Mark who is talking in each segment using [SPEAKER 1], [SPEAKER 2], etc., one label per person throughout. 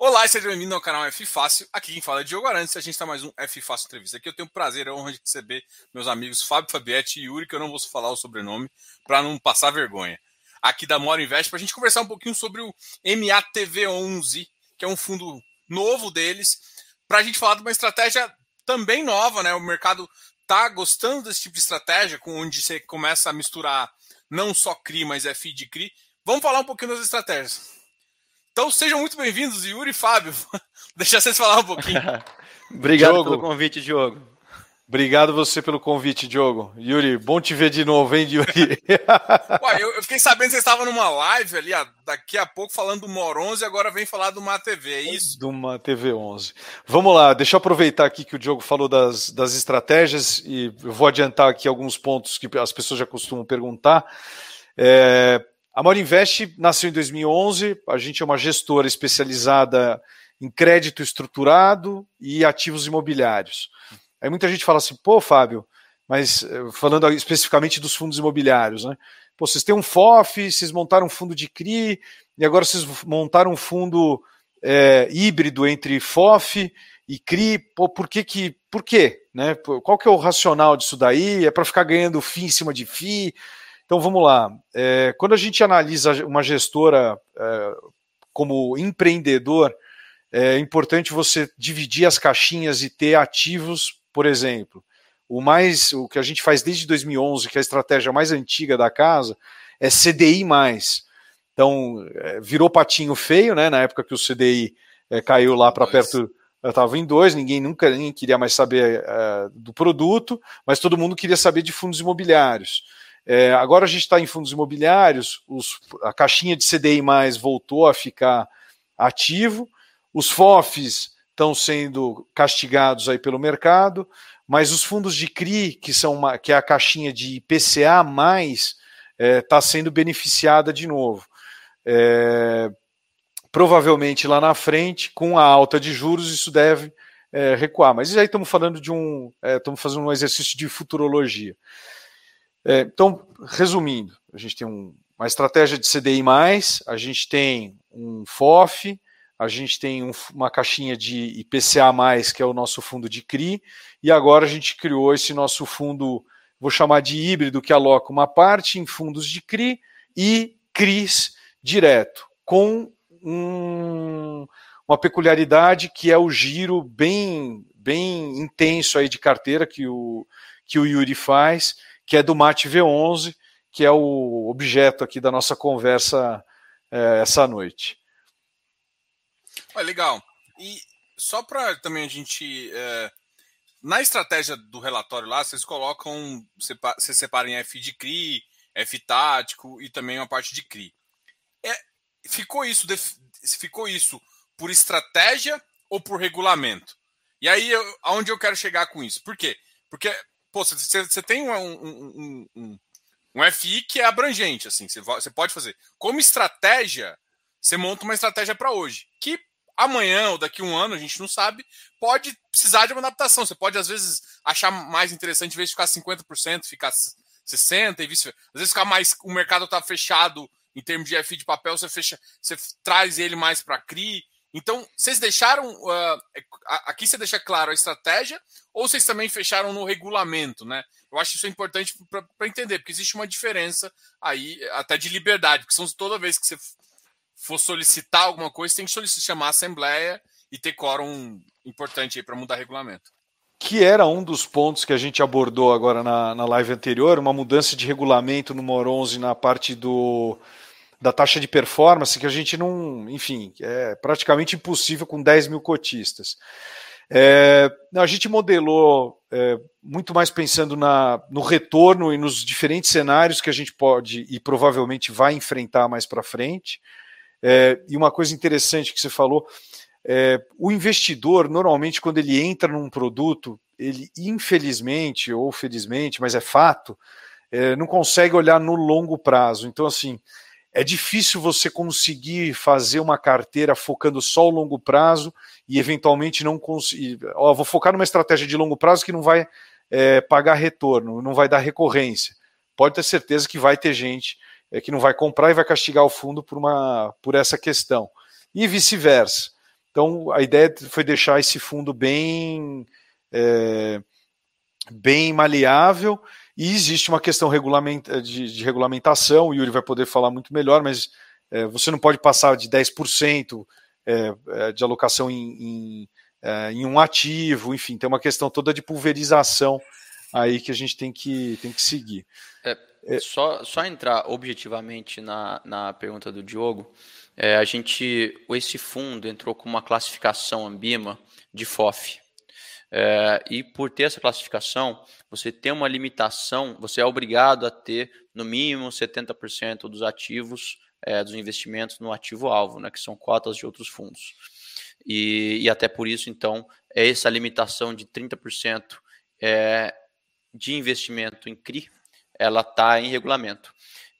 [SPEAKER 1] Olá e seja bem-vindo ao canal F Fácil. Aqui quem fala é Diogo Arantes a gente está mais um F Fácil Entrevista. Aqui eu tenho o prazer e a honra de receber meus amigos Fábio Fabietti e Yuri, que eu não vou falar o sobrenome para não passar vergonha. Aqui da Mora Invest, para a gente conversar um pouquinho sobre o MATV11, que é um fundo novo deles, para a gente falar de uma estratégia também nova, né? O mercado tá gostando desse tipo de estratégia, com onde você começa a misturar não só CRI, mas FI de CRI. Vamos falar um pouquinho das estratégias. Então sejam muito bem-vindos, Yuri e Fábio. Deixa vocês falar um pouquinho.
[SPEAKER 2] Obrigado Diogo. pelo convite, Diogo.
[SPEAKER 3] Obrigado você pelo convite, Diogo. Yuri, bom te ver de novo, hein, Yuri?
[SPEAKER 1] Ué, eu, eu, fiquei sabendo que você estava numa live ali, daqui a pouco, falando do Mor 11 e agora vem falar do TV, é isso?
[SPEAKER 3] Do TV 11. Vamos lá, deixa eu aproveitar aqui que o Diogo falou das, das estratégias e eu vou adiantar aqui alguns pontos que as pessoas já costumam perguntar. É, a Mora Invest nasceu em 2011, a gente é uma gestora especializada em crédito estruturado e ativos imobiliários. Aí muita gente fala assim, pô, Fábio, mas eh, falando especificamente dos fundos imobiliários, né? Pô, vocês têm um FOF, vocês montaram um fundo de CRI, e agora vocês montaram um fundo é, híbrido entre FOF e CRI. Pô, por que que. Por quê? Né? Qual que é o racional disso daí? É para ficar ganhando FII em cima de FII? Então vamos lá. É, quando a gente analisa uma gestora é, como empreendedor, é importante você dividir as caixinhas e ter ativos, por exemplo. O mais, o que a gente faz desde 2011, que é a estratégia mais antiga da casa, é CDI Então é, virou patinho feio, né? Na época que o CDI é, caiu lá para perto estava em dois, ninguém nunca nem queria mais saber uh, do produto, mas todo mundo queria saber de fundos imobiliários. É, agora a gente está em fundos imobiliários, os, a caixinha de CDI voltou a ficar ativo, os FOFs estão sendo castigados aí pelo mercado, mas os fundos de CRI, que, são uma, que é a caixinha de IPCA, está é, tá sendo beneficiada de novo. É, provavelmente lá na frente, com a alta de juros, isso deve é, recuar. Mas aí estamos falando de um. É, estamos fazendo um exercício de futurologia. É, então, resumindo, a gente tem um, uma estratégia de CDI, a gente tem um FOF, a gente tem um, uma caixinha de IPCA, que é o nosso fundo de CRI, e agora a gente criou esse nosso fundo, vou chamar de híbrido, que aloca uma parte em fundos de CRI e CRIs direto, com um, uma peculiaridade que é o giro bem, bem intenso aí de carteira que o, que o Yuri faz que é do Mate V11, que é o objeto aqui da nossa conversa é, essa noite.
[SPEAKER 1] Ah, legal. E só para também a gente. É, na estratégia do relatório lá, vocês colocam. Vocês separam em F de CRI, F tático e também uma parte de CRI. É, ficou, isso, ficou isso por estratégia ou por regulamento? E aí, eu, aonde eu quero chegar com isso? Por quê? Porque pô, você, você tem um, um, um, um, FI que é abrangente, assim, você, você pode fazer. Como estratégia, você monta uma estratégia para hoje, que amanhã ou daqui a um ano, a gente não sabe, pode precisar de uma adaptação. Você pode, às vezes, achar mais interessante, em vez de ficar 50%, ficar 60% e vice Às vezes ficar mais. O mercado está fechado em termos de FI de papel, você fecha, você traz ele mais para CRI. Então, vocês deixaram. Uh, aqui você deixa claro a estratégia, ou vocês também fecharam no regulamento, né? Eu acho isso importante para entender, porque existe uma diferença aí, até de liberdade, porque são toda vez que você for solicitar alguma coisa, tem que solicitar, chamar a Assembleia e ter quórum importante aí para mudar regulamento.
[SPEAKER 3] Que era um dos pontos que a gente abordou agora na, na live anterior, uma mudança de regulamento no MOR 11 na parte do da taxa de performance que a gente não, enfim, é praticamente impossível com 10 mil cotistas. É, a gente modelou é, muito mais pensando na, no retorno e nos diferentes cenários que a gente pode e provavelmente vai enfrentar mais para frente. É, e uma coisa interessante que você falou, é, o investidor, normalmente, quando ele entra num produto, ele infelizmente ou felizmente, mas é fato, é, não consegue olhar no longo prazo. Então, assim, é difícil você conseguir fazer uma carteira focando só o longo prazo e eventualmente não conseguir. Ó, vou focar numa estratégia de longo prazo que não vai é, pagar retorno, não vai dar recorrência. Pode ter certeza que vai ter gente é, que não vai comprar e vai castigar o fundo por, uma, por essa questão. E vice-versa. Então, a ideia foi deixar esse fundo bem, é, bem maleável e existe uma questão de, de, regulamentação, o Yuri vai poder falar muito melhor, mas é, você não pode passar de 10% é, é, de alocação em, em, é, em, um ativo, enfim, tem uma questão toda de pulverização aí que a gente tem que, tem que seguir.
[SPEAKER 2] É, é. só, só entrar objetivamente na, na pergunta do Diogo, é, a gente, esse fundo entrou com uma classificação Ambima de FOF. É, e por ter essa classificação, você tem uma limitação, você é obrigado a ter no mínimo 70% dos ativos, é, dos investimentos no ativo-alvo, né, que são cotas de outros fundos. E, e, até por isso, então, é essa limitação de 30% é, de investimento em CRI, ela está em regulamento.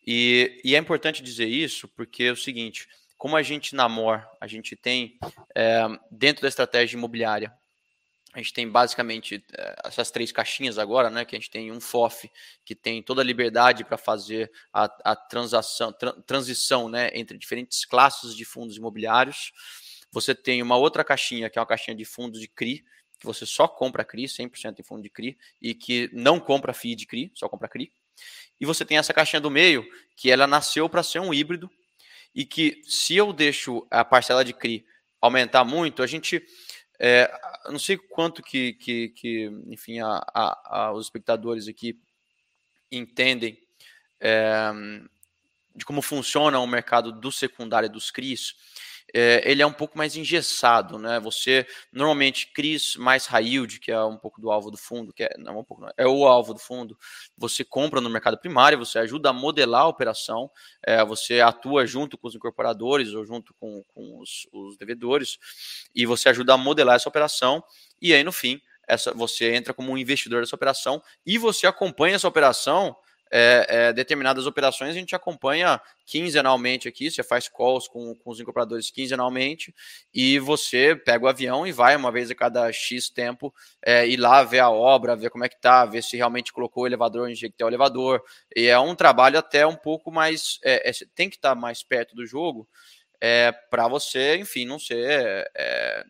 [SPEAKER 2] E, e, é importante dizer isso porque é o seguinte: como a gente na MOR, a gente tem, é, dentro da estratégia imobiliária, a gente tem basicamente é, essas três caixinhas agora, né? Que a gente tem um FOF que tem toda a liberdade para fazer a, a transação, tra, transição, né, entre diferentes classes de fundos imobiliários. Você tem uma outra caixinha que é uma caixinha de fundos de CRI, que você só compra CRI, 100% em fundo de CRI, e que não compra FII de CRI, só compra CRI. E você tem essa caixinha do meio, que ela nasceu para ser um híbrido, e que se eu deixo a parcela de CRI aumentar muito, a gente. É, não sei quanto que, que, que enfim, a, a, a, os espectadores aqui entendem é, de como funciona o mercado do secundário dos CRIs, é, ele é um pouco mais engessado, né? Você normalmente CRIs mais high yield, que é um pouco do alvo do fundo, que é não um pouco, não, é o alvo do fundo. Você compra no mercado primário, você ajuda a modelar a operação, é, você atua junto com os incorporadores ou junto com, com os, os devedores e você ajuda a modelar essa operação. E aí no fim, essa, você entra como um investidor dessa operação e você acompanha essa operação é, é, determinadas operações a gente acompanha quinzenalmente aqui, você faz calls com, com os incorporadores quinzenalmente e você pega o avião e vai uma vez a cada X tempo é, ir lá ver a obra, ver como é que tá, ver se realmente colocou o elevador, onde tem que o elevador. E é um trabalho até um pouco mais. É, é, tem que estar tá mais perto do jogo. É, para você, enfim, não ser. É,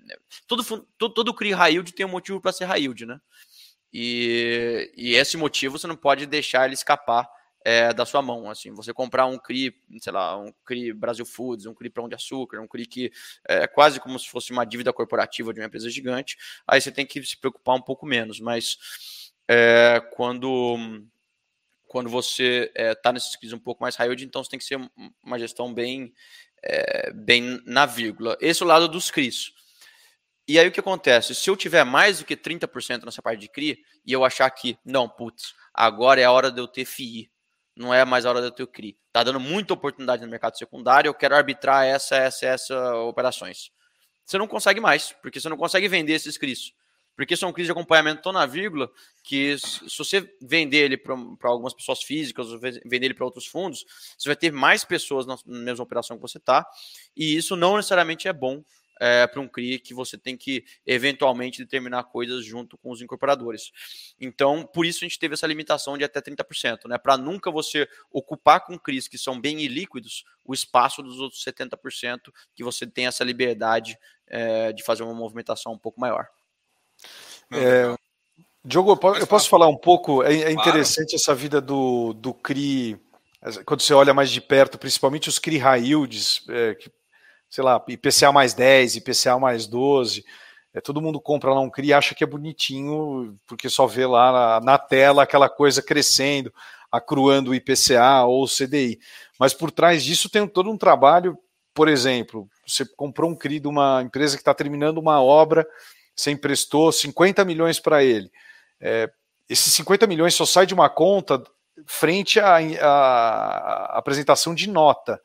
[SPEAKER 2] todo, todo, todo CRI high yield tem um motivo para ser high yield, né? E, e esse motivo você não pode deixar ele escapar é, da sua mão. Assim, você comprar um CRI, sei lá, um CRI Brasil Foods, um CRI Pão de Açúcar, um CRI que é quase como se fosse uma dívida corporativa de uma empresa gigante, aí você tem que se preocupar um pouco menos. Mas é, quando quando você está é, tá nesses CRIs um pouco mais high yield, então você tem que ser uma gestão bem, é, bem na vírgula. Esse é o lado dos CRIs. E aí o que acontece? Se eu tiver mais do que 30% nessa parte de CRI e eu achar que, não, putz, agora é a hora de eu ter FII, não é mais a hora de eu ter CRI. Tá dando muita oportunidade no mercado secundário, eu quero arbitrar essa, essa, essa operações. Você não consegue mais, porque você não consegue vender esses CRIs. Porque são CRIs de acompanhamento tão na vírgula que se você vender ele para algumas pessoas físicas ou vender ele para outros fundos, você vai ter mais pessoas na mesma operação que você está, e isso não necessariamente é bom é, para um CRI que você tem que eventualmente determinar coisas junto com os incorporadores. Então, por isso a gente teve essa limitação de até 30%, né? Para nunca você ocupar com CRIs que são bem ilíquidos o espaço dos outros 70%, que você tem essa liberdade é, de fazer uma movimentação um pouco maior.
[SPEAKER 3] É, Diogo, eu posso falar um pouco? É, é interessante essa vida do, do CRI, quando você olha mais de perto, principalmente os CRI high yields, é, que sei lá, IPCA mais 10, IPCA mais 12. É, todo mundo compra lá um CRI acha que é bonitinho, porque só vê lá na, na tela aquela coisa crescendo, acruando o IPCA ou o CDI. Mas por trás disso tem todo um trabalho, por exemplo, você comprou um CRI de uma empresa que está terminando uma obra, você emprestou 50 milhões para ele. É, esses 50 milhões só sai de uma conta frente à, à apresentação de nota.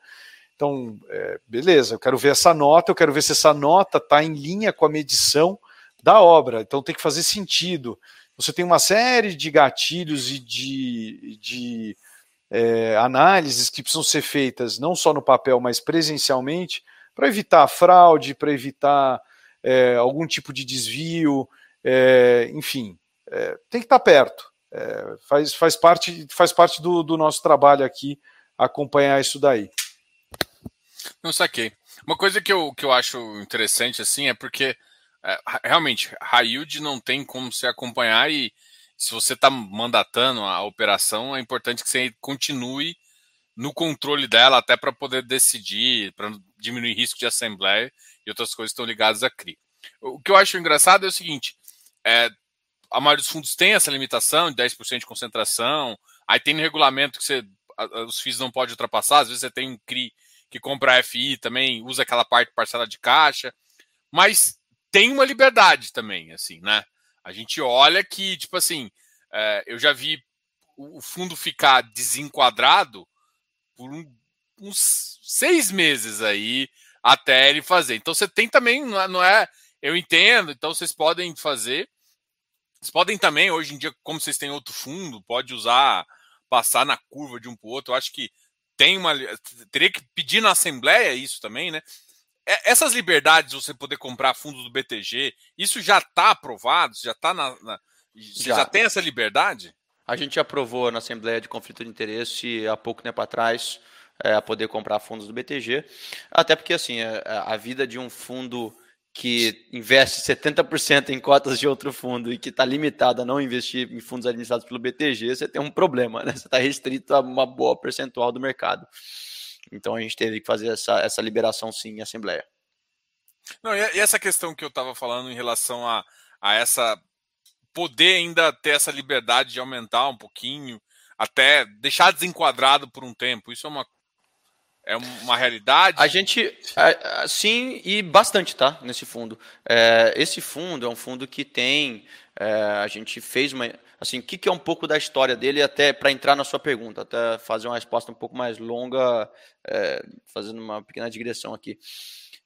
[SPEAKER 3] Então, é, beleza, eu quero ver essa nota, eu quero ver se essa nota está em linha com a medição da obra. Então tem que fazer sentido. Você tem uma série de gatilhos e de, de é, análises que precisam ser feitas não só no papel, mas presencialmente, para evitar fraude, para evitar é, algum tipo de desvio, é, enfim, é, tem que estar tá perto. É, faz, faz parte, faz parte do, do nosso trabalho aqui acompanhar isso daí.
[SPEAKER 1] Não saquei. Uma coisa que eu, que eu acho interessante assim é porque é, realmente yield não tem como se acompanhar e se você está mandatando a operação, é importante que você continue no controle dela até para poder decidir, para diminuir risco de assembleia e outras coisas que estão ligadas à CRI. O que eu acho engraçado é o seguinte: é, a maioria dos fundos tem essa limitação de 10% de concentração, aí tem no regulamento que você, os FIIs não pode ultrapassar, às vezes você tem um CRI que compra a FI também, usa aquela parte parcela de caixa, mas tem uma liberdade também, assim, né? A gente olha que, tipo assim, é, eu já vi o fundo ficar desenquadrado por um, uns seis meses aí até ele fazer. Então você tem também, não é, não é, eu entendo, então vocês podem fazer. Vocês podem também, hoje em dia, como vocês têm outro fundo, pode usar, passar na curva de um para o outro. Eu acho que tem uma. Teria que pedir na Assembleia isso também, né? É, essas liberdades, você poder comprar fundos do BTG, isso já está aprovado? Já está na, na. Você já. já tem essa liberdade?
[SPEAKER 2] A gente aprovou na Assembleia de Conflito de Interesse há pouco tempo atrás é, a poder comprar fundos do BTG, até porque assim a, é, a vida de um fundo que investe 70% em cotas de outro fundo e que está limitado a não investir em fundos administrados pelo BTG, você tem um problema, né? Você está restrito a uma boa percentual do mercado. Então a gente teve que fazer essa, essa liberação sim em Assembleia.
[SPEAKER 1] Não, e essa questão que eu estava falando em relação a, a essa poder ainda ter essa liberdade de aumentar um pouquinho, até deixar desenquadrado por um tempo. Isso é uma é uma realidade?
[SPEAKER 2] A gente, sim, e bastante, tá? Nesse fundo. É, esse fundo é um fundo que tem. É, a gente fez uma. Assim, o que, que é um pouco da história dele, até para entrar na sua pergunta, até fazer uma resposta um pouco mais longa, é, fazendo uma pequena digressão aqui.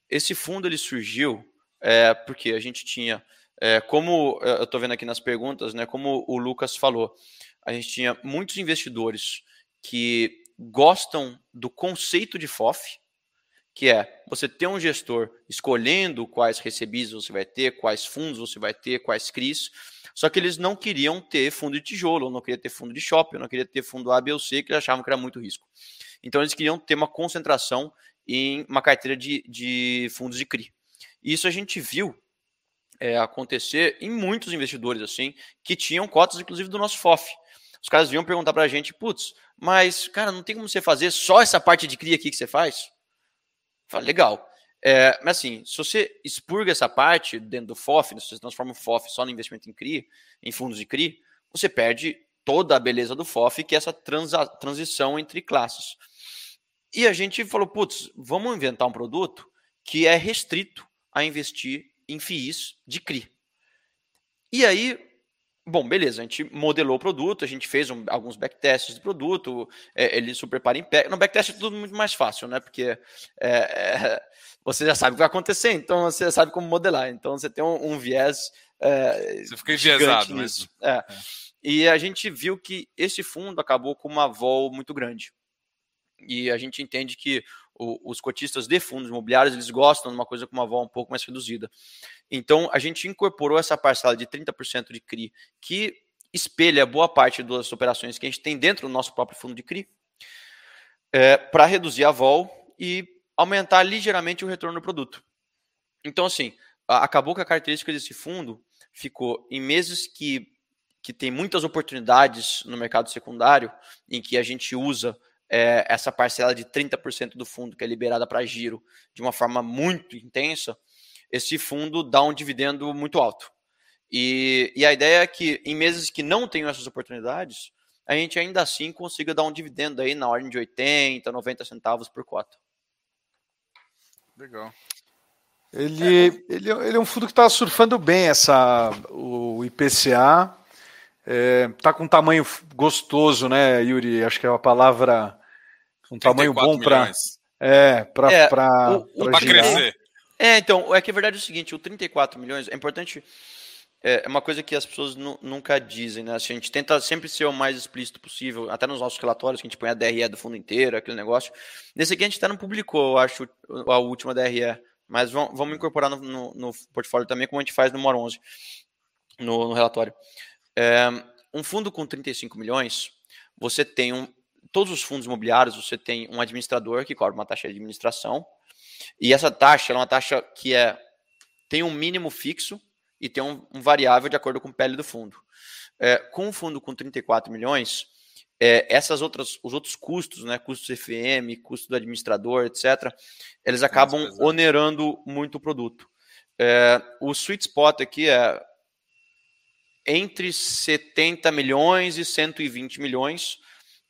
[SPEAKER 2] Esse fundo ele surgiu é, porque a gente tinha é, como eu estou vendo aqui nas perguntas, né, como o Lucas falou, a gente tinha muitos investidores que gostam do conceito de FOF, que é você ter um gestor escolhendo quais recebis você vai ter, quais fundos você vai ter, quais CRIs, só que eles não queriam ter fundo de tijolo, não queriam ter fundo de shopping, não queriam ter fundo A, B ou C, que eles achavam que era muito risco. Então eles queriam ter uma concentração em uma carteira de, de fundos de CRI. Isso a gente viu é, acontecer em muitos investidores assim que tinham cotas, inclusive do nosso FOF. Os caras vinham perguntar para a gente, putz, mas cara, não tem como você fazer só essa parte de CRI aqui que você faz? Fala, legal. É, mas assim, se você expurga essa parte dentro do FOF, se você transforma o FOF só no investimento em CRI, em fundos de CRI, você perde toda a beleza do FOF, que é essa transa, transição entre classes. E a gente falou, putz, vamos inventar um produto que é restrito a investir em FIIs de CRI. E aí, bom, beleza, a gente modelou o produto, a gente fez um, alguns backtests do produto, é, ele super para em pé. No backtest é tudo muito mais fácil, né? Porque é, é, você já sabe o que vai acontecer, então você já sabe como modelar. Então você tem um, um viés. É,
[SPEAKER 1] você fica enviesado nisso.
[SPEAKER 2] É. é. E a gente viu que esse fundo acabou com uma vol muito grande. E a gente entende que o, os cotistas de fundos imobiliários eles gostam de uma coisa com uma vol um pouco mais reduzida. Então a gente incorporou essa parcela de 30% de CRI que espelha boa parte das operações que a gente tem dentro do nosso próprio fundo de CRI é, para reduzir a vol e aumentar ligeiramente o retorno do produto. Então assim acabou que a característica desse fundo ficou em meses que que tem muitas oportunidades no mercado secundário, em que a gente usa é, essa parcela de 30% do fundo que é liberada para giro de uma forma muito intensa, esse fundo dá um dividendo muito alto. E, e a ideia é que em meses que não tenham essas oportunidades, a gente ainda assim consiga dar um dividendo aí na ordem de 80, 90 centavos por cota.
[SPEAKER 1] Legal.
[SPEAKER 3] Ele, é, ele, ele é um fundo que está surfando bem essa, o IPCA. É, tá com um tamanho gostoso, né, Yuri? Acho que é uma palavra um tamanho bom para é, para é, para
[SPEAKER 1] crescer.
[SPEAKER 2] É, então, é que a verdade é o seguinte, o 34 milhões é importante é, é uma coisa que as pessoas nunca dizem, né? Assim, a gente tenta sempre ser o mais explícito possível, até nos nossos relatórios, que a gente põe a DRE do fundo inteiro, aquele negócio. Nesse aqui a gente até não publicou, eu acho, a última DRE, mas vamos, vamos incorporar no, no, no, portfólio também, como a gente faz no MOR 11, no, no relatório. É, um fundo com 35 milhões, você tem um, todos os fundos imobiliários você tem um administrador que cobra uma taxa de administração E essa taxa é uma taxa que é tem um mínimo fixo e tem um, um variável de acordo com o PL do fundo. É, com um fundo com 34 milhões, é, essas outras, os outros custos, né, custos FM, custo do administrador, etc., eles acabam onerando muito o produto. É, o sweet spot aqui é entre 70 milhões e 120 milhões,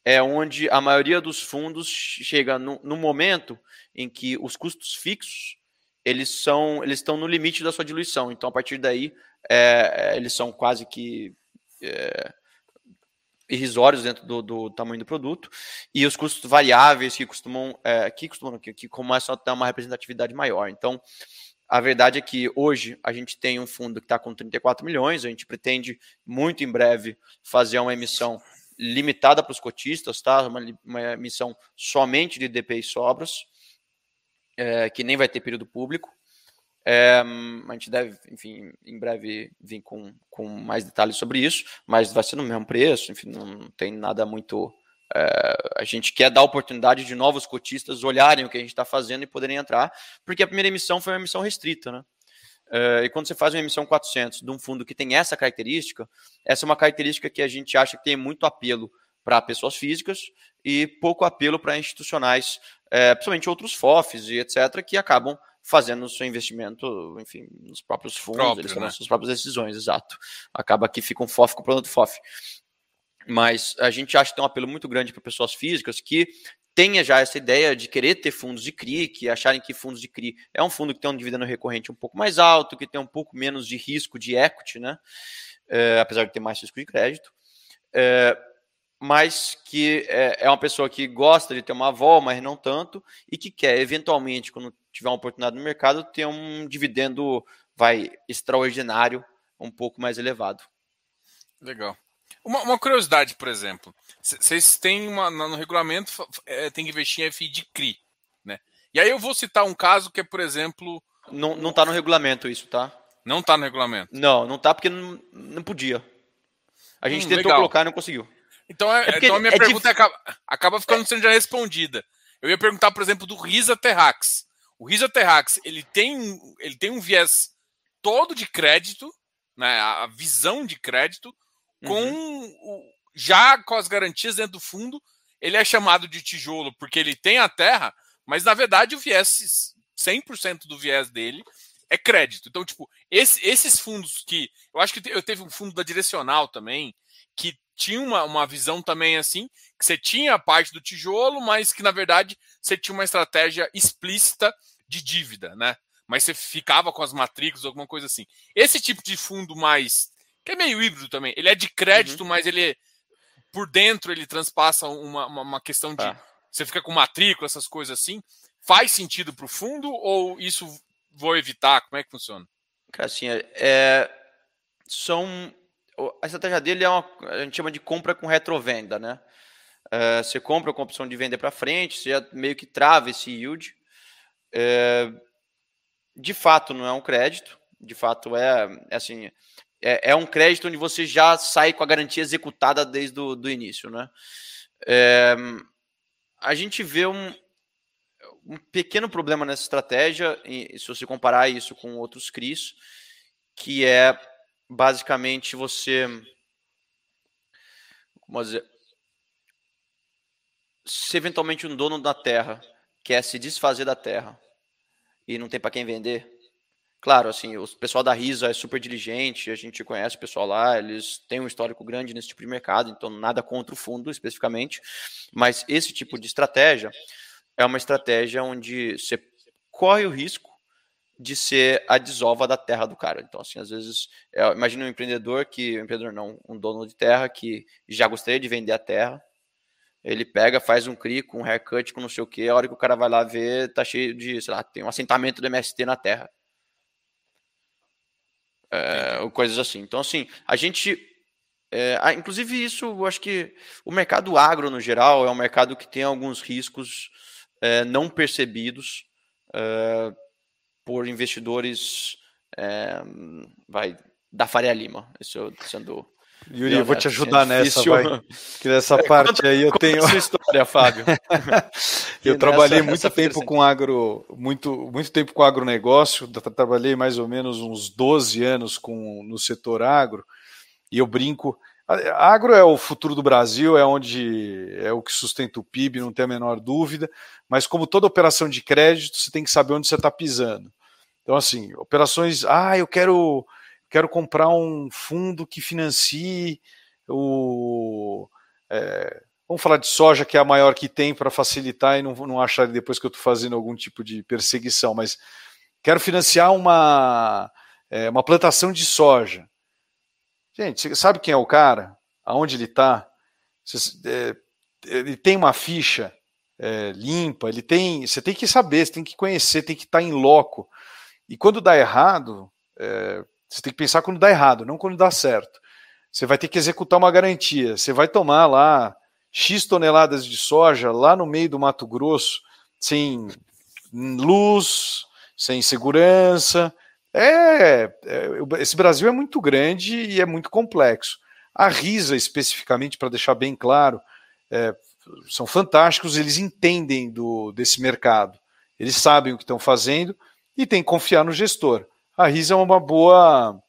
[SPEAKER 2] é onde a maioria dos fundos chega no, no momento em que os custos fixos eles são eles estão no limite da sua diluição. Então, a partir daí, é, eles são quase que é, irrisórios dentro do, do, tamanho do produto e os custos variáveis que costumam é, que costumam que, que começam a ter uma representatividade maior. Então, a verdade é que hoje a gente tem um fundo que está com 34 milhões, a gente pretende muito em breve fazer uma emissão limitada para os cotistas, tá? Uma, uma emissão somente de DPI sobras, é, que nem vai ter período público. É, a gente deve, enfim, em breve vir com, com mais detalhes sobre isso, mas vai ser no mesmo preço, enfim, não tem nada muito. É, a gente quer dar oportunidade de novos cotistas olharem o que a gente está fazendo e poderem entrar, porque a primeira emissão foi uma emissão restrita, né? É, e quando você faz uma emissão 400 de um fundo que tem essa característica, essa é uma característica que a gente acha que tem muito apelo para pessoas físicas e pouco apelo para institucionais, é, principalmente outros FOFs e etc., que acabam fazendo o seu investimento, enfim, nos próprios fundos, Próprio, eles tomam né? suas próprias decisões, exato. Acaba que fica um FOF com o produto FOF. Mas a gente acha que tem um apelo muito grande para pessoas físicas que tenha já essa ideia de querer ter fundos de CRI, que acharem que fundos de CRI é um fundo que tem um dividendo recorrente um pouco mais alto, que tem um pouco menos de risco de equity, né? É, apesar de ter mais risco de crédito. É, mas que é, é, uma pessoa que gosta de ter uma avó, mas não tanto, e que quer, eventualmente, quando tiver uma oportunidade no mercado, ter um dividendo vai extraordinário, um pouco mais elevado.
[SPEAKER 1] Legal. Uma, uma curiosidade, por exemplo, vocês têm uma, no regulamento é, tem que investir em FI de CRI, né? E aí eu vou citar um caso que é, por exemplo.
[SPEAKER 2] Não, não tá no regulamento isso, tá?
[SPEAKER 1] Não tá no regulamento.
[SPEAKER 2] Não, não tá porque não, não podia. A gente hum, tentou legal. colocar e não conseguiu.
[SPEAKER 1] Então, é, é então a minha é pergunta dif... acaba, acaba ficando sendo já respondida. Eu ia perguntar, por exemplo, do Risa Terrax. O Risa Terrax, ele tem, ele tem um viés todo de crédito, né, a visão de crédito, com uhum. o, já com as garantias dentro do fundo, ele é chamado de tijolo porque ele tem a terra, mas na verdade o viés, 100% do viés dele é crédito. Então, tipo, esse, esses fundos que. Eu acho que eu teve um fundo da Direcional também, que tinha uma, uma visão também assim, que você tinha a parte do tijolo, mas que na verdade você tinha uma estratégia explícita de dívida, né? Mas você ficava com as matrículas, alguma coisa assim. Esse tipo de fundo mais. Que é meio híbrido também. Ele é de crédito, uhum. mas ele. Por dentro ele transpassa uma, uma, uma questão de. Ah. Você fica com matrícula, essas coisas assim. Faz sentido para o fundo ou isso vou evitar? Como é que funciona?
[SPEAKER 2] Assim, é, são a estratégia dele é uma, a gente chama de compra com retrovenda, né? Uh, você compra com a opção de vender para frente, você meio que trava esse yield. É, de fato, não é um crédito, de fato é, é assim, é, é, um crédito onde você já sai com a garantia executada desde o do início, né? É, a gente vê um, um pequeno problema nessa estratégia, se você comparar isso com outros CRIs, que é basicamente você. Como dizer? Se eventualmente um dono da terra quer se desfazer da terra e não tem para quem vender, claro, assim, o pessoal da Risa é super diligente, a gente conhece o pessoal lá, eles têm um histórico grande nesse tipo de mercado, então nada contra o fundo especificamente, mas esse tipo de estratégia é uma estratégia onde você corre o risco de ser a desova da terra do cara. Então, assim, às vezes, é, imagina um empreendedor que, um empreendedor não, um dono de terra que já gostaria de vender a terra, ele pega, faz um CRI com um haircut, com não sei o que, a hora que o cara vai lá ver, tá cheio de, sei lá, tem um assentamento do MST na terra. É, coisas assim. Então, assim, a gente. É, inclusive, isso, eu acho que o mercado agro, no geral, é um mercado que tem alguns riscos é, não percebidos. É, por investidores é, vai, da Faria Lima. Isso sendo.
[SPEAKER 3] Yuri, eu vou te ajudar é nessa, vai. Que nessa é, parte aí eu tenho.
[SPEAKER 2] Sua história, Fábio.
[SPEAKER 3] Eu nessa, trabalhei muito tempo com agro, muito, muito tempo com agronegócio, trabalhei mais ou menos uns 12 anos com, no setor agro, e eu brinco. A, agro é o futuro do Brasil, é onde é o que sustenta o PIB, não tem a menor dúvida, mas como toda operação de crédito, você tem que saber onde você está pisando. Então, assim, operações, ah, eu quero, quero comprar um fundo que financie o. É, Vamos falar de soja, que é a maior que tem, para facilitar e não, não achar depois que eu estou fazendo algum tipo de perseguição, mas quero financiar uma, é, uma plantação de soja. Gente, sabe quem é o cara? Aonde ele está? É, ele tem uma ficha é, limpa, ele tem. Você tem que saber, você tem que conhecer, tem que estar tá em loco. E quando dá errado, é, você tem que pensar quando dá errado, não quando dá certo. Você vai ter que executar uma garantia. Você vai tomar lá X toneladas de soja lá no meio do Mato Grosso, sem luz, sem segurança. É, é, esse Brasil é muito grande e é muito complexo. A Risa, especificamente, para deixar bem claro, é, são fantásticos, eles entendem do, desse mercado, eles sabem o que estão fazendo e tem que confiar no gestor. A Risa é uma boa,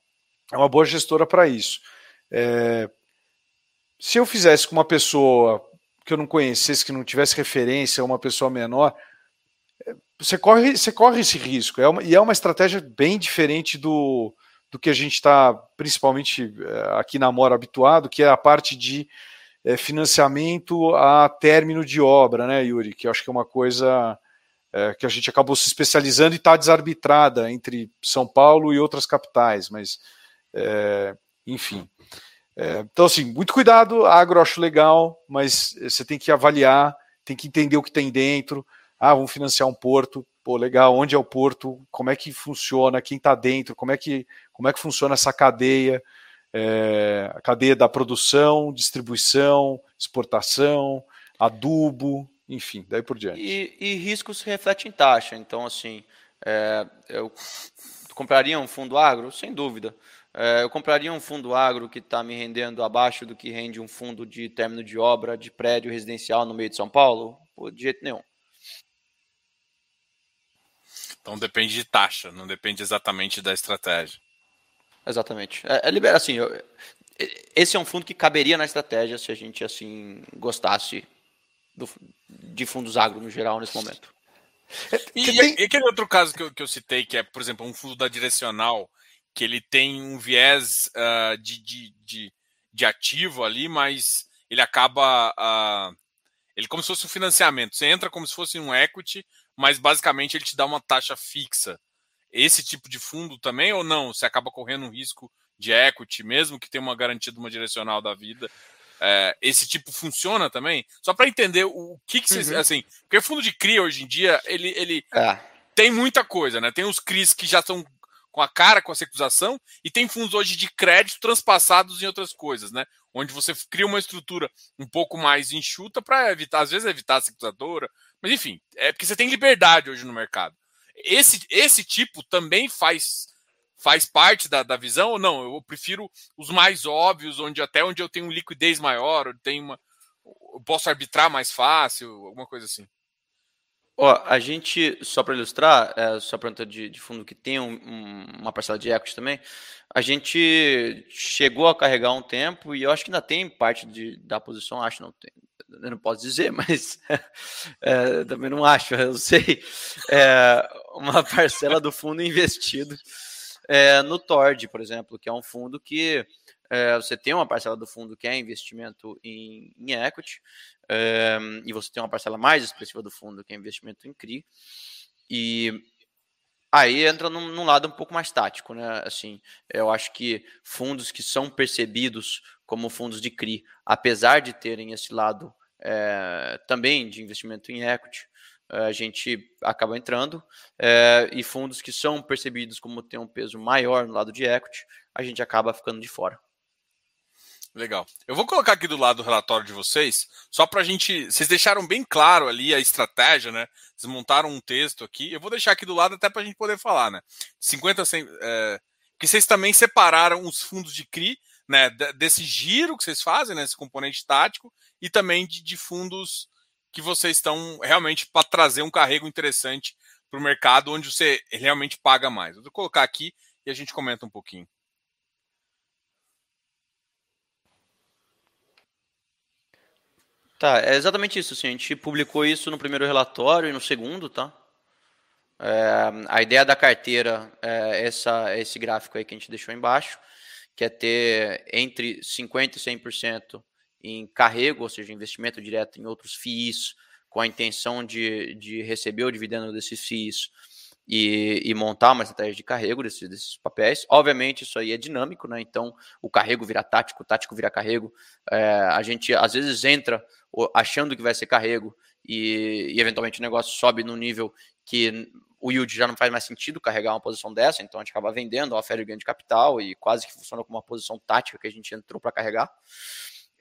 [SPEAKER 3] é uma boa gestora para isso. É, se eu fizesse com uma pessoa que eu não conhecesse, que não tivesse referência, uma pessoa menor, é, você corre, você corre esse risco. É uma, e é uma estratégia bem diferente do, do que a gente está, principalmente é, aqui na Mora, habituado, que é a parte de é, financiamento a término de obra, né, Yuri? Que eu acho que é uma coisa é, que a gente acabou se especializando e está desarbitrada entre São Paulo e outras capitais, mas é, enfim. É, então, assim, muito cuidado, agro acho legal, mas você tem que avaliar, tem que entender o que tem dentro. Ah, vamos financiar um porto, pô, legal, onde é o porto, como é que funciona, quem está dentro, como é que, como é que funciona essa cadeia, é, a cadeia da produção, distribuição, exportação, adubo, enfim, daí por diante.
[SPEAKER 2] E, e riscos refletem em taxa, então, assim, é, eu compraria um fundo agro? Sem dúvida. É, eu compraria um fundo agro que está me rendendo abaixo do que rende um fundo de término de obra de prédio residencial no meio de São Paulo? Pô, de jeito nenhum.
[SPEAKER 1] Então depende de taxa, não depende exatamente da estratégia.
[SPEAKER 2] Exatamente. É, é libera assim. Eu, esse é um fundo que caberia na estratégia se a gente assim gostasse do, de fundos agro no geral nesse momento.
[SPEAKER 1] E, tem... e, aquele outro caso que eu, que eu citei, que é, por exemplo, um fundo da direcional que ele tem um viés uh, de, de, de, de, ativo ali, mas ele acaba. Uh, ele como se fosse um financiamento. Você entra como se fosse um equity, mas basicamente ele te dá uma taxa fixa. Esse tipo de fundo também ou não? Você acaba correndo um risco de equity, mesmo que tenha uma garantia de uma direcional da vida. É, esse tipo funciona também? Só para entender o que, que vocês. Uhum. Assim, porque o fundo de CRI hoje em dia, ele, ele é. tem muita coisa, né? Tem os CRIs que já são com a cara, com a securitarização, e tem fundos hoje de crédito transpassados em outras coisas, né? Onde você cria uma estrutura um pouco mais enxuta para evitar, às vezes, evitar a securitizadora. Mas enfim, é porque você tem liberdade hoje no mercado. Esse, esse tipo também faz faz parte da, da visão ou não? Eu prefiro os mais óbvios, onde até onde eu tenho liquidez maior, onde tenho uma. Eu posso arbitrar mais fácil, alguma coisa assim.
[SPEAKER 2] Ó, a gente, só para ilustrar, é, só pergunta de, de, fundo que tem um, um, uma parcela de equity também, a gente chegou a carregar um tempo e eu acho que ainda tem parte de, da posição, acho não tem, eu não posso dizer, mas é, também não acho, eu sei, é, uma parcela do fundo investido é, no Tord, por exemplo, que é um fundo que é, você tem uma parcela do fundo que é investimento em, em equity, é, e você tem uma parcela mais expressiva do fundo que é investimento em CRI, e aí entra num, num, lado um pouco mais tático, né? Assim, eu acho que fundos que são percebidos como fundos de CRI, apesar de terem esse lado é, também de investimento em equity, a gente acaba entrando, é, e fundos que são percebidos como ter um peso maior no lado de equity, a gente acaba ficando de fora.
[SPEAKER 1] Legal. Eu vou colocar aqui do lado do relatório de vocês, só para a gente. Vocês deixaram bem claro ali a estratégia, né? Vocês montaram um texto aqui. Eu vou deixar aqui do lado até para a gente poder falar, né? 50 é, que vocês também separaram os fundos de CRI, né? Desse giro que vocês fazem, né? Esse componente tático, e também de, de fundos que vocês estão realmente para trazer um carrego interessante para o mercado onde você realmente paga mais. Eu vou colocar aqui e a gente comenta um pouquinho.
[SPEAKER 2] Tá, é exatamente isso. Assim, a gente publicou isso no primeiro relatório e no segundo, tá? É, a ideia da carteira é essa, esse gráfico aí que a gente deixou embaixo, que é ter entre 50% e 100% em carrego, ou seja, investimento direto em outros FIIs, com a intenção de, de receber o dividendo desses FIIs e, e, montar uma estratégia de carrego desses, desses, papéis. Obviamente, isso aí é dinâmico, né? Então, o carrego vira tático, o tático vira carrego. É, a gente às vezes entra achando que vai ser carrego e, e, eventualmente o negócio sobe no nível que o yield já não faz mais sentido carregar uma posição dessa, então a gente acaba vendendo, oferta de ganho de capital e quase que funciona como uma posição tática que a gente entrou para carregar.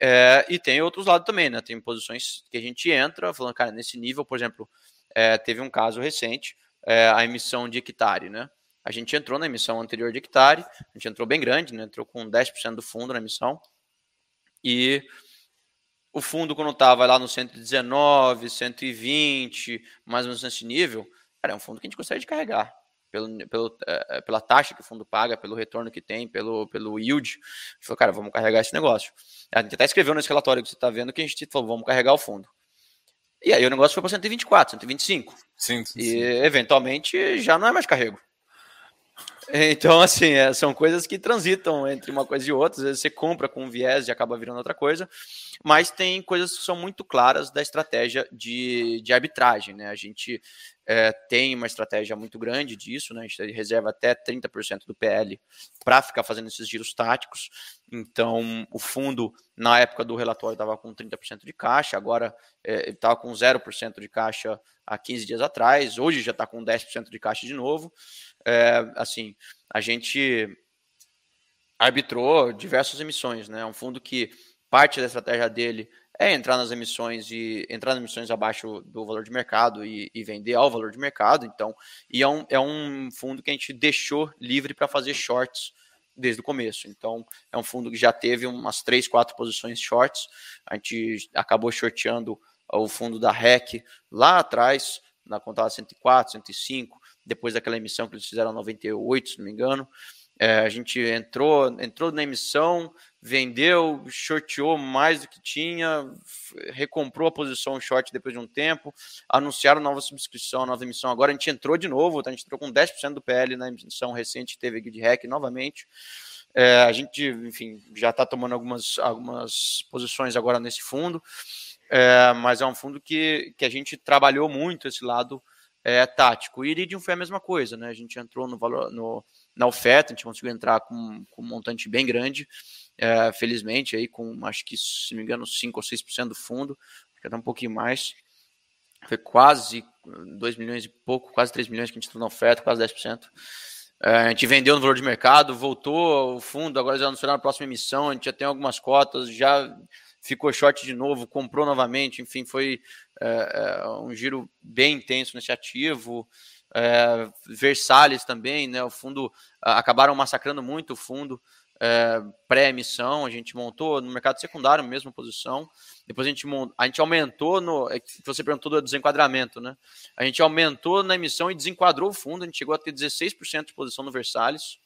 [SPEAKER 2] É, e tem outros lados também, né? Tem posições que a gente entra falando, cara, nesse nível, por exemplo, é, teve um caso recente, é, a emissão de hectare, né? A gente entrou na emissão anterior de hectare, a gente entrou bem grande, né? Entrou com 10% do fundo na emissão. E o fundo, quando estava lá no 119, 120, mais ou menos nesse nível, cara, é um fundo que a gente de carregar. Pelo, pelo, é, pela taxa que o fundo paga, pelo retorno que tem, pelo, pelo yield. A gente falou, cara, vamos carregar esse negócio. A gente até escreveu nesse relatório que você está vendo que a gente falou, vamos carregar o fundo. E aí o negócio foi para 124, 125. Sim, sim, e eventualmente já não é mais carrego. Então, assim, é, são coisas que transitam entre uma coisa e outra. Às vezes você compra com um viés e acaba virando outra coisa. Mas tem coisas que são muito claras da estratégia de, de arbitragem. Né? A gente é, tem uma estratégia muito grande disso, né? a gente reserva até 30% do PL para ficar fazendo esses giros táticos. Então, o fundo, na época do relatório, estava com 30% de caixa, agora é, estava com 0% de caixa há 15 dias atrás, hoje já está com 10% de caixa de novo é, assim, a gente arbitrou diversas emissões, né? Um fundo que parte da estratégia dele é entrar nas emissões e entrar nas emissões abaixo do valor de mercado e, e vender ao valor de mercado. Então, e é um, é um fundo que a gente deixou livre para fazer shorts desde o começo. Então, é um fundo que já teve umas três, quatro posições shorts. A gente acabou shorteando o fundo da REC lá atrás, na contada 104, 105, depois daquela emissão que eles fizeram 98, se não me engano. É, a gente entrou, entrou na emissão, vendeu, shorteou mais do que tinha, recomprou a posição short depois de um tempo, anunciaram nova subscrição, nova emissão. Agora a gente entrou de novo, a gente entrou com 10% do PL na emissão recente, teve de REC novamente. É, a gente, enfim, já está tomando algumas, algumas posições agora nesse fundo, é, mas é um fundo que, que a gente trabalhou muito esse lado é, tático. E Iridium foi a mesma coisa, né? A gente entrou no valor, no, na oferta, a gente conseguiu entrar com, com um montante bem grande, é, felizmente, aí com acho que, se não me engano, 5 ou 6% do fundo, até um pouquinho mais. Foi quase 2 milhões e pouco, quase 3 milhões que a gente entrou na oferta, quase 10%. É, a gente vendeu no valor de mercado, voltou o fundo, agora já anunciaram a próxima emissão, a gente já tem algumas cotas, já ficou short de novo, comprou novamente, enfim, foi é, é, um giro bem intenso nesse ativo. É, Versalhes também, né? O fundo acabaram massacrando muito o fundo é, pré-emissão. A gente montou no mercado secundário, mesma posição. Depois a gente, a gente aumentou no. Você perguntou do desenquadramento, né? A gente aumentou na emissão e desenquadrou o fundo. A gente chegou a ter 16% de posição no Versalhes.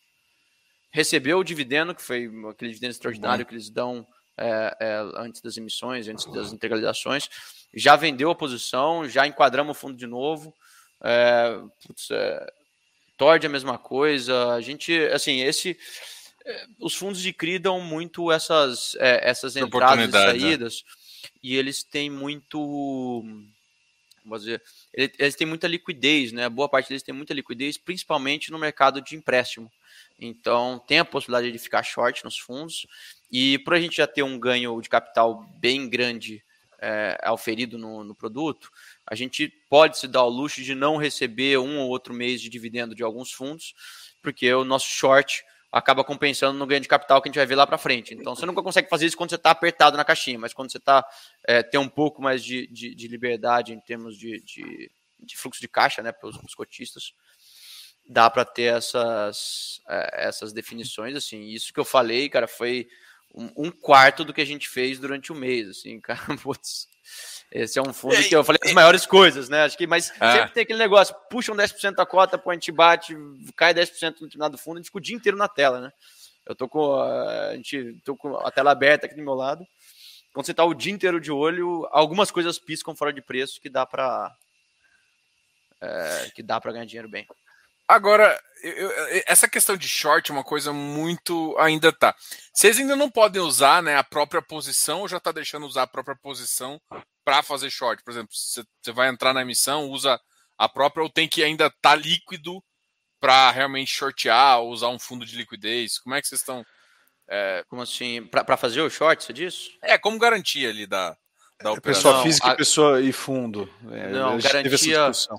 [SPEAKER 2] Recebeu o dividendo, que foi aquele dividendo extraordinário uhum. que eles dão é, antes das emissões, antes das integralizações, já vendeu a posição, já enquadramos o fundo de novo. É, putz, é, Tord a mesma coisa. A gente, assim, esse. É, os fundos de CRI dão muito essas, é, essas entradas e né? saídas, né? e eles têm muito. Dizer, eles têm muita liquidez, né? Boa parte deles tem muita liquidez, principalmente no mercado de empréstimo. Então, tem a possibilidade de ficar short nos fundos. E por a gente já ter um ganho de capital bem grande é, auferido no, no, produto, a gente pode se dar o luxo de não receber um ou outro mês de dividendo de alguns fundos, porque o nosso short acaba compensando no ganho de capital que a gente vai ver lá para frente. Então, você nunca consegue fazer isso quando você está apertado na caixinha, mas quando você está é, tem um pouco mais de, de, de liberdade em termos de, de, de, fluxo de caixa, né, para os cotistas, dá para ter essas, é, essas definições. Assim, isso que eu falei, cara, foi um, um, quarto do que a gente fez durante o mês, assim, cara, putz, Esse é um fundo que eu falei as maiores coisas, né? Acho que, mas
[SPEAKER 1] É.
[SPEAKER 2] sempre tem aquele negócio, puxam 10% da cota, põe a gente bate, cai 10% no determinado fundo, a gente fica o dia inteiro na tela, né? Eu tô com a, a gente tô com a tela aberta aqui do meu lado. Quando você tá o dia inteiro de olho, algumas coisas piscam fora de preço que dá para que dá para ganhar dinheiro bem.
[SPEAKER 1] Agora, eu- eu- essa questão de short é uma coisa muito. ainda tá. Vocês ainda não podem usar né, a própria posição ou já está deixando usar a própria posição para fazer short? Por exemplo, você vai entrar na emissão, usa a própria ou tem que ainda estar tá líquido para realmente shortear ou usar um fundo de liquidez? Como é que vocês estão.
[SPEAKER 2] Como assim, para fazer o short, você disse?
[SPEAKER 1] É, como garantia ali da, da operação?
[SPEAKER 3] Pessoa
[SPEAKER 2] Não,
[SPEAKER 3] física
[SPEAKER 2] a-
[SPEAKER 3] e pessoa e fundo. É,
[SPEAKER 2] Não, garantia-
[SPEAKER 3] discussão.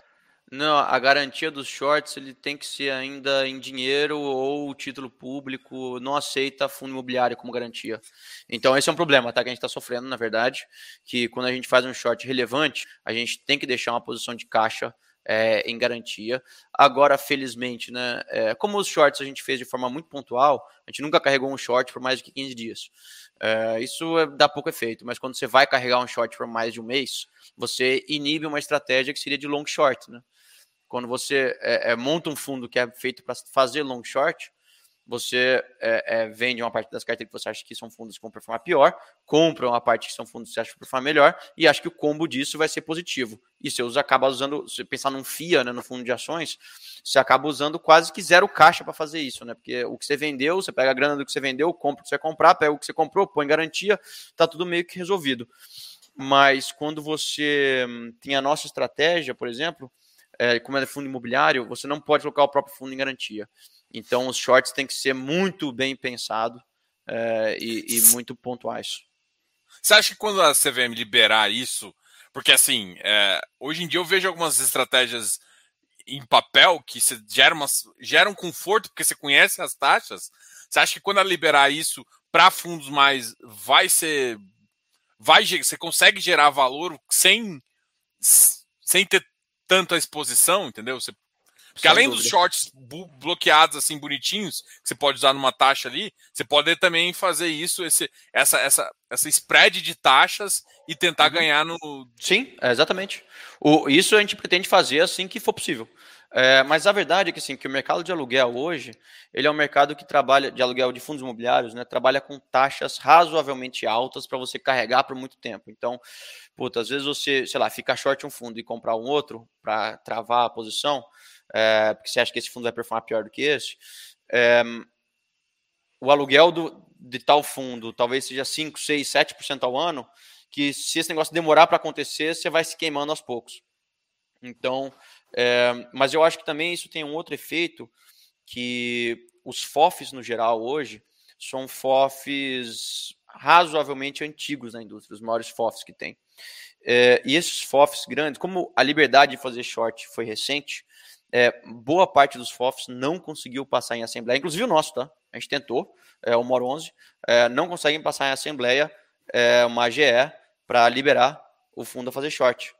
[SPEAKER 2] Não, a garantia dos shorts ele tem que ser ainda em dinheiro ou título público, não aceita fundo imobiliário como garantia. Então esse é um problema, tá? Que a gente está sofrendo, na verdade, que quando a gente faz um short relevante, a gente tem que deixar uma posição de caixa é, em garantia. Agora, felizmente, né? é, como os shorts a gente fez de forma muito pontual, a gente nunca carregou um short por mais de 15 dias. É, isso é- dá pouco efeito, mas quando você vai carregar um short por mais de um mês, você inibe uma estratégia que seria de long short, né? Quando você é, é, monta um fundo que é feito para fazer long short, você é, é, vende uma parte das carteiras que você acha que são fundos que vão performar pior, compra uma parte que são fundos que você acha que performar melhor, e acha que o combo disso vai ser positivo. E você usa, acaba usando, se pensar num FIA, né, no fundo de ações, você acaba usando quase que zero caixa para fazer isso, né? Porque o que você vendeu, você pega a grana do que você vendeu, compra o que você comprar, pega o que você comprou, põe garantia, tá tudo meio que resolvido. Mas quando você hum, tem a nossa estratégia, por exemplo, é, como é fundo imobiliário, você não pode colocar o próprio fundo em garantia. Então, os shorts têm que ser muito bem pensados é, e, e muito pontuais.
[SPEAKER 1] Você acha que quando a CVM liberar isso, porque assim, é, hoje em dia eu vejo algumas estratégias em papel que você gera, uma, gera um conforto porque você conhece as taxas. Você acha que quando ela liberar isso para fundos mais vai ser vai você consegue gerar valor sem sem ter tanta exposição, entendeu? Você, porque
[SPEAKER 2] Sem
[SPEAKER 1] além
[SPEAKER 2] dúvida.
[SPEAKER 1] dos shorts bloqueados assim bonitinhos, que você pode usar numa taxa ali, você pode também fazer isso esse essa essa essa spread de taxas e tentar
[SPEAKER 2] Uhum.
[SPEAKER 1] ganhar no
[SPEAKER 2] Sim, é, exatamente. O, isso a gente pretende fazer assim que for possível. É, mas a verdade é que, assim, que o mercado de aluguel hoje, ele é um mercado que trabalha, de aluguel de fundos imobiliários, né, trabalha com taxas razoavelmente altas para você carregar por muito tempo. Então, puta, às vezes você, sei lá, fica short um fundo e comprar um outro para travar a posição, é, porque você acha que esse fundo vai performar pior do que esse, é, o aluguel do, de tal fundo talvez seja 5, 6, 7% ao ano, que se esse negócio demorar para acontecer, você vai se queimando aos poucos. Então, é, mas eu acho que também isso tem um outro efeito, que os FOFs no geral hoje são FOFs razoavelmente antigos na indústria, os maiores FOFs que tem. É, e esses FOFs grandes, como a liberdade de fazer short foi recente, é, boa parte dos FOFs não conseguiu passar em assembleia, inclusive o nosso, tá? A gente tentou, é, o MOR 11, é, não conseguem passar em assembleia é, uma AGE para liberar o fundo a fazer short.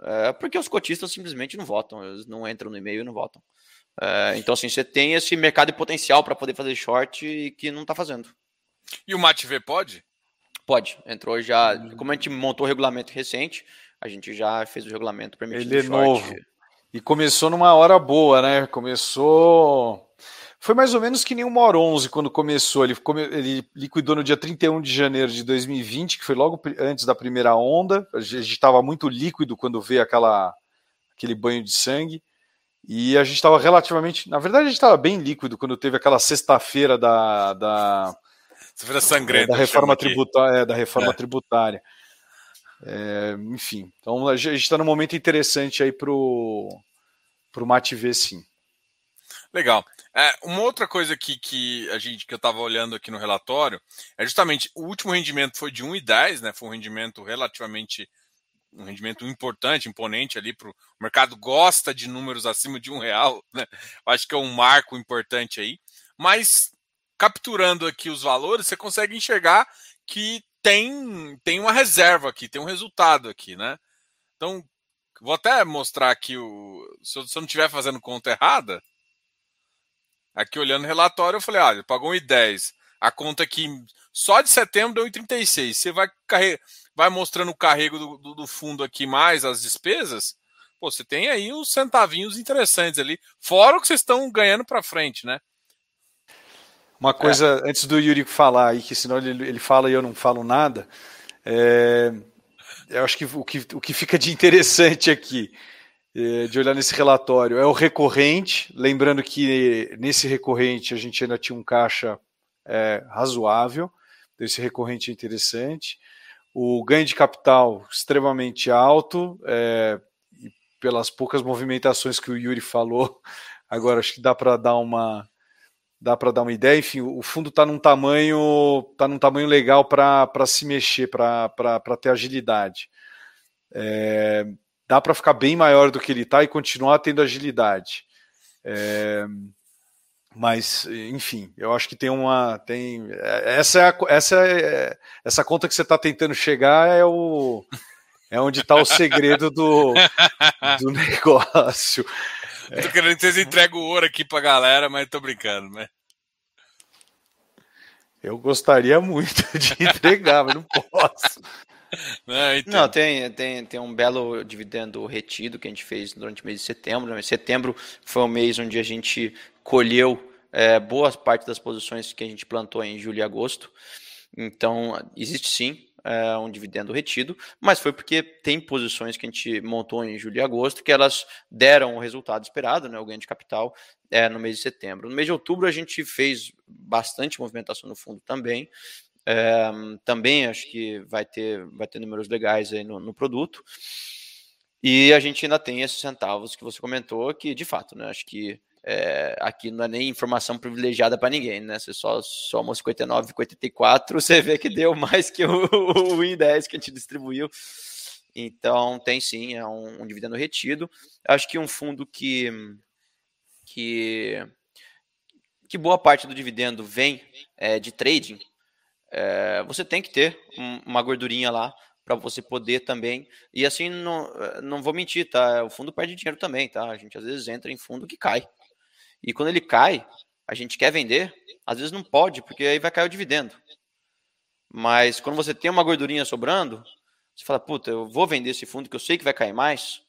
[SPEAKER 2] É, porque os cotistas simplesmente não votam, eles não entram no e-mail e não votam. É, então, assim, você tem esse mercado potencial para poder fazer short e que não está fazendo.
[SPEAKER 1] E o MATV pode?
[SPEAKER 2] Pode, entrou já. Como a gente montou o regulamento recente, a gente já fez o regulamento permitindo
[SPEAKER 3] Ele é novo. E começou numa hora boa, né? Começou. Foi mais ou menos que nem o Mor 11 quando começou. Ele, come... ele liquidou no dia 31 de janeiro de 2020, que foi logo antes da primeira onda. A gente estava muito líquido quando veio aquela... aquele banho de sangue. E a gente estava relativamente. Na verdade, a gente estava bem líquido quando teve aquela sexta-feira da, da,
[SPEAKER 1] Você vira sangrento.
[SPEAKER 3] da reforma, tributária, é, da reforma
[SPEAKER 1] É.
[SPEAKER 3] tributária. É, enfim, então a gente está num momento interessante aí para o MATV, sim.
[SPEAKER 1] Legal. É, uma outra coisa que, que a gente que eu estava olhando aqui no relatório é justamente o último rendimento foi de 1,10, né? Foi um rendimento relativamente um rendimento importante, imponente ali para o mercado gosta de números acima de um real, né? Acho que é um marco importante aí. Mas capturando aqui os valores, você consegue enxergar que tem tem uma reserva aqui, tem um resultado aqui, né? Então vou até mostrar aqui o se eu, se eu não estiver fazendo conta errada, Aqui olhando o relatório, eu falei, ah, ele pagou 1,10. a conta aqui só de setembro deu 1,36. Você vai, carre... vai mostrando o carrego do, do, do, fundo aqui mais as despesas, pô, você tem aí uns centavinhos interessantes ali, fora o que vocês estão ganhando para frente, né?
[SPEAKER 3] Uma coisa, é. antes do Yuri falar aí, que senão ele, ele fala e eu não falo nada, é, eu acho que o, que o que fica de interessante aqui, é, de olhar nesse relatório, é o recorrente, lembrando que nesse recorrente a gente ainda tinha um caixa é, razoável, então esse recorrente é interessante. O ganho de capital extremamente alto, é, pelas poucas movimentações que o Yuri falou, agora acho que dá para dar uma dá para dar uma ideia. Enfim, o fundo está num tamanho tá num tamanho legal para se mexer, para ter agilidade. É, dá para ficar bem maior do que ele está e continuar tendo agilidade. É, mas, enfim, eu acho que tem uma. Tem, essa, é a, essa, é, essa conta que você está tentando chegar é o. É onde está o segredo do, do negócio.
[SPEAKER 1] Tô querendo que vocês entregam o ouro aqui pra galera, mas tô brincando, né?
[SPEAKER 3] Eu gostaria muito de entregar, mas não posso.
[SPEAKER 2] Não, então. não, tem, tem, tem um belo dividendo retido que a gente fez durante o mês de setembro. Né? Setembro foi um mês onde a gente colheu é, boa parte das posições que a gente plantou em julho e agosto. Então, existe sim é, um dividendo retido, mas foi porque tem posições que a gente montou em julho e agosto que elas deram o resultado esperado, né, o ganho de capital, é, no mês de setembro. No mês de outubro a gente fez bastante movimentação no fundo também. É, também acho que vai ter, vai ter números legais aí no, no produto. E a gente ainda tem esses centavos que você comentou, que de fato, né? Acho que é, aqui não é nem informação privilegiada para ninguém, né? Você só soma 59 e 84, você vê que deu mais que o, o I10 que a gente distribuiu. Então, tem sim, é um, um dividendo retido. Acho que um fundo que, que, que boa parte do dividendo vem é, de trading, é, você tem que ter um, uma gordurinha lá para você poder também. E assim, não, não vou mentir, tá? O fundo perde dinheiro também, tá? A gente às vezes entra em fundo que cai. E quando ele cai, a gente quer vender, às vezes não pode, porque aí vai cair o dividendo. Mas quando você tem uma gordurinha sobrando, você fala, puta, eu vou vender esse fundo que eu sei que vai cair mais,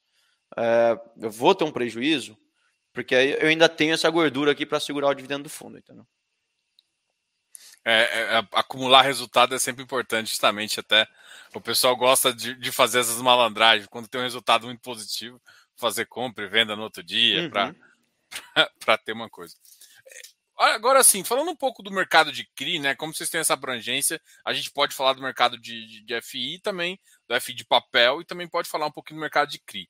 [SPEAKER 2] é, eu vou ter um prejuízo, porque aí eu ainda tenho essa gordura aqui para segurar o dividendo do fundo, entendeu?
[SPEAKER 1] É, é, é, acumular resultado é sempre importante, justamente até o pessoal gosta de, de, fazer essas malandragens, quando tem um resultado muito positivo, fazer compra e venda no outro dia, uhum. para para ter uma coisa. É, agora sim, falando um pouco do mercado de CRI, né? Como vocês têm essa abrangência, a gente pode falar do mercado de, de, de FI também, do FI de papel, e também pode falar um pouquinho do mercado de CRI.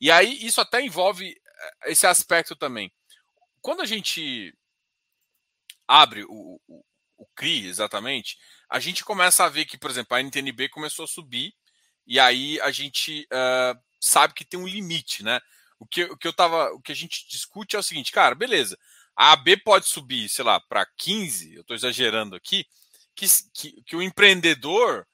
[SPEAKER 1] E aí, isso até envolve é, esse aspecto também. Quando a gente abre o, o, o CRI exatamente, a gente começa a ver que, por exemplo, a NTNB começou a subir, e aí a gente uh, sabe que tem um limite, né? O que, o que eu tava. O que a gente discute é o seguinte, cara, beleza. A AB pode subir, sei lá, para 15, eu estou exagerando aqui, que, que, que, o empreendedor,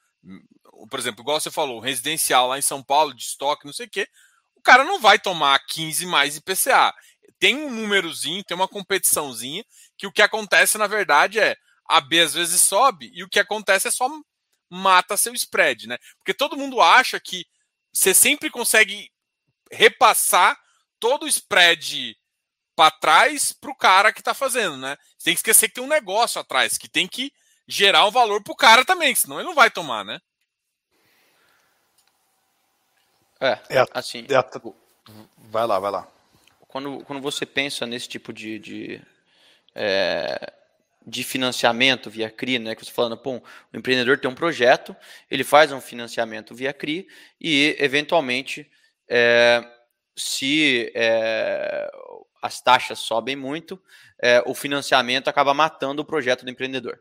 [SPEAKER 1] por exemplo, igual você falou, residencial lá em São Paulo, de estoque, não sei o quê, o cara não vai tomar 15 mais IPCA. Tem um númerozinho, tem uma competiçãozinha, que o que acontece, na verdade, é a B às vezes sobe, e o que acontece é só mata seu spread, né? Porque todo mundo acha que você sempre consegue repassar todo o spread para trás para o cara que está fazendo, né? Você tem que esquecer que tem um negócio atrás, que tem que gerar um valor para o cara também, senão ele não vai tomar, né?
[SPEAKER 2] É, é assim. É,
[SPEAKER 3] vai lá, vai lá.
[SPEAKER 2] Quando, quando você pensa nesse tipo de, de, é, de financiamento via CRI, né? Que você tá falando, pô, o empreendedor tem um projeto, ele faz um financiamento via CRI e, eventualmente, é, se é, as taxas sobem muito, é, o financiamento acaba matando o projeto do empreendedor.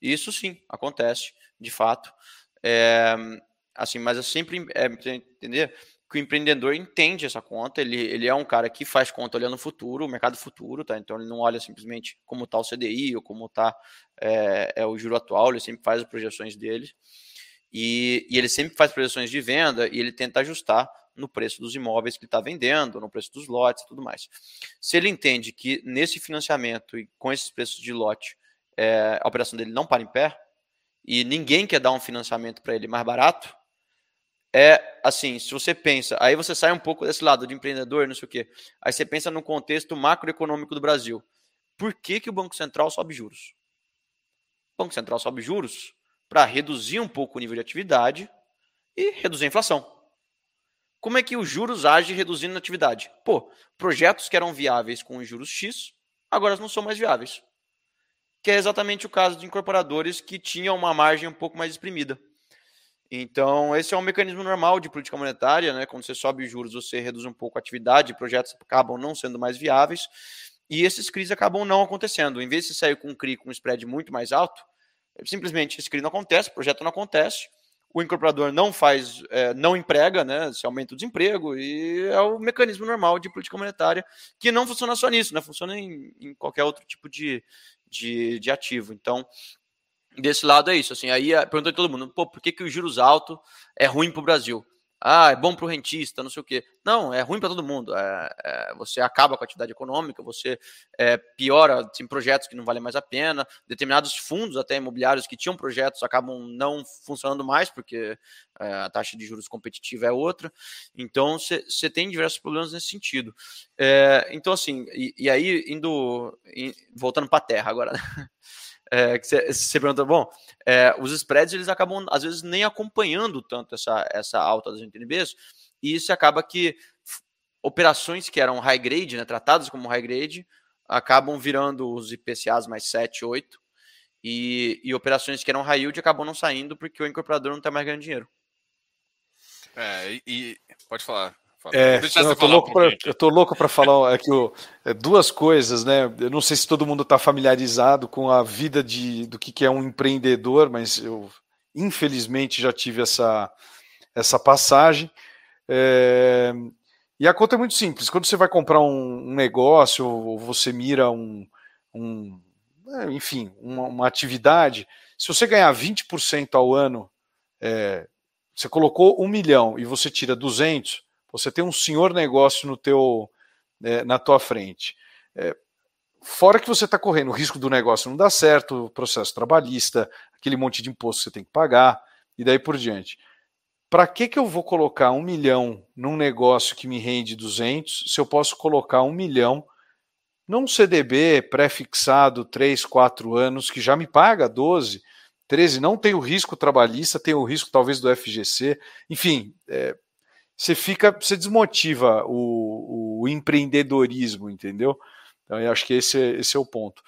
[SPEAKER 2] Isso sim acontece, de fato. É, assim, mas eu sempre é, entender que o empreendedor entende essa conta, ele, ele é um cara que faz conta olhando o futuro, o mercado futuro, tá? Então ele não olha simplesmente como está o CDI ou como está é, é, o juro atual, ele sempre faz as projeções dele. E, e ele sempre faz projeções de venda e ele tenta ajustar no preço dos imóveis que ele está vendendo, no preço dos lotes e tudo mais. Se ele entende que nesse financiamento e com esses preços de lote é, a operação dele não para em pé e ninguém quer dar um financiamento para ele mais barato, é assim, se você pensa, aí você sai um pouco desse lado de empreendedor, não sei o quê, aí você pensa no contexto macroeconômico do Brasil. Por que, que o Banco Central sobe juros? O Banco Central sobe juros para reduzir um pouco o nível de atividade e reduzir a inflação. Como é que os juros age reduzindo a atividade? Pô, projetos que eram viáveis com os juros X, agora não são mais viáveis. Que é exatamente o caso de incorporadores que tinham uma margem um pouco mais exprimida. Então, esse é um mecanismo normal de política monetária, né? Quando você sobe os juros, você reduz um pouco a atividade, projetos acabam não sendo mais viáveis, e esses CRIs acabam não acontecendo. Em vez de sair com um CRI com um spread muito mais alto, simplesmente esse CRI não acontece, o projeto não acontece, o incorporador não faz, é, não emprega, né? Se aumenta o desemprego, e é o mecanismo normal de política monetária que não funciona só nisso, né? Funciona em, em qualquer outro tipo de, de, de ativo. Então, desse lado é isso. Assim, aí perguntou todo mundo, pô, por que, que os juros altos é ruim para o Brasil? Ah, é bom para o rentista, não sei o quê. Não, é ruim para todo mundo. É, é, você acaba com a atividade econômica, você é, piora tem projetos que não valem mais a pena, determinados fundos, até imobiliários que tinham projetos, acabam não funcionando mais, porque é, a taxa de juros competitiva é outra. Então, você tem diversos problemas nesse sentido. É, então, assim, e, e aí, indo, voltando para a terra agora, né? É, que você pergunta, bom, é, os spreads eles acabam às vezes nem acompanhando tanto essa, essa alta das NTNBs, e isso acaba que operações que eram high grade, né, tratadas como high grade, acabam virando os IPCAs mais 7, 8, e, e operações que eram high yield acabam não saindo porque o incorporador não está mais ganhando dinheiro.
[SPEAKER 1] É, e, e pode falar.
[SPEAKER 3] É, não, eu, tô louco pra, eu tô louco para falar aqui é, duas coisas, né? Eu não sei se todo mundo está familiarizado com a vida de, do que, que é um empreendedor, mas eu infelizmente já tive essa, essa passagem. É, e a conta é muito simples. Quando você vai comprar um, um negócio, ou você mira um, um é, enfim, uma, uma, atividade, se você ganhar 20% ao ano, é, você colocou um milhão e você tira 200, você tem um senhor negócio no teu, é, na tua frente. É, fora que você está correndo o risco do negócio não dar certo, processo trabalhista, aquele monte de imposto que você tem que pagar, e daí por diante. Para que, que eu vou colocar um milhão num negócio que me rende 200 se eu posso colocar um milhão num CDB pré-fixado 3, 4 anos que já me paga 12, 13, não tem o risco trabalhista, tem o risco talvez do FGC, enfim, é, você fica, você desmotiva o, o empreendedorismo, entendeu? Então, eu acho que esse, é, esse é o ponto.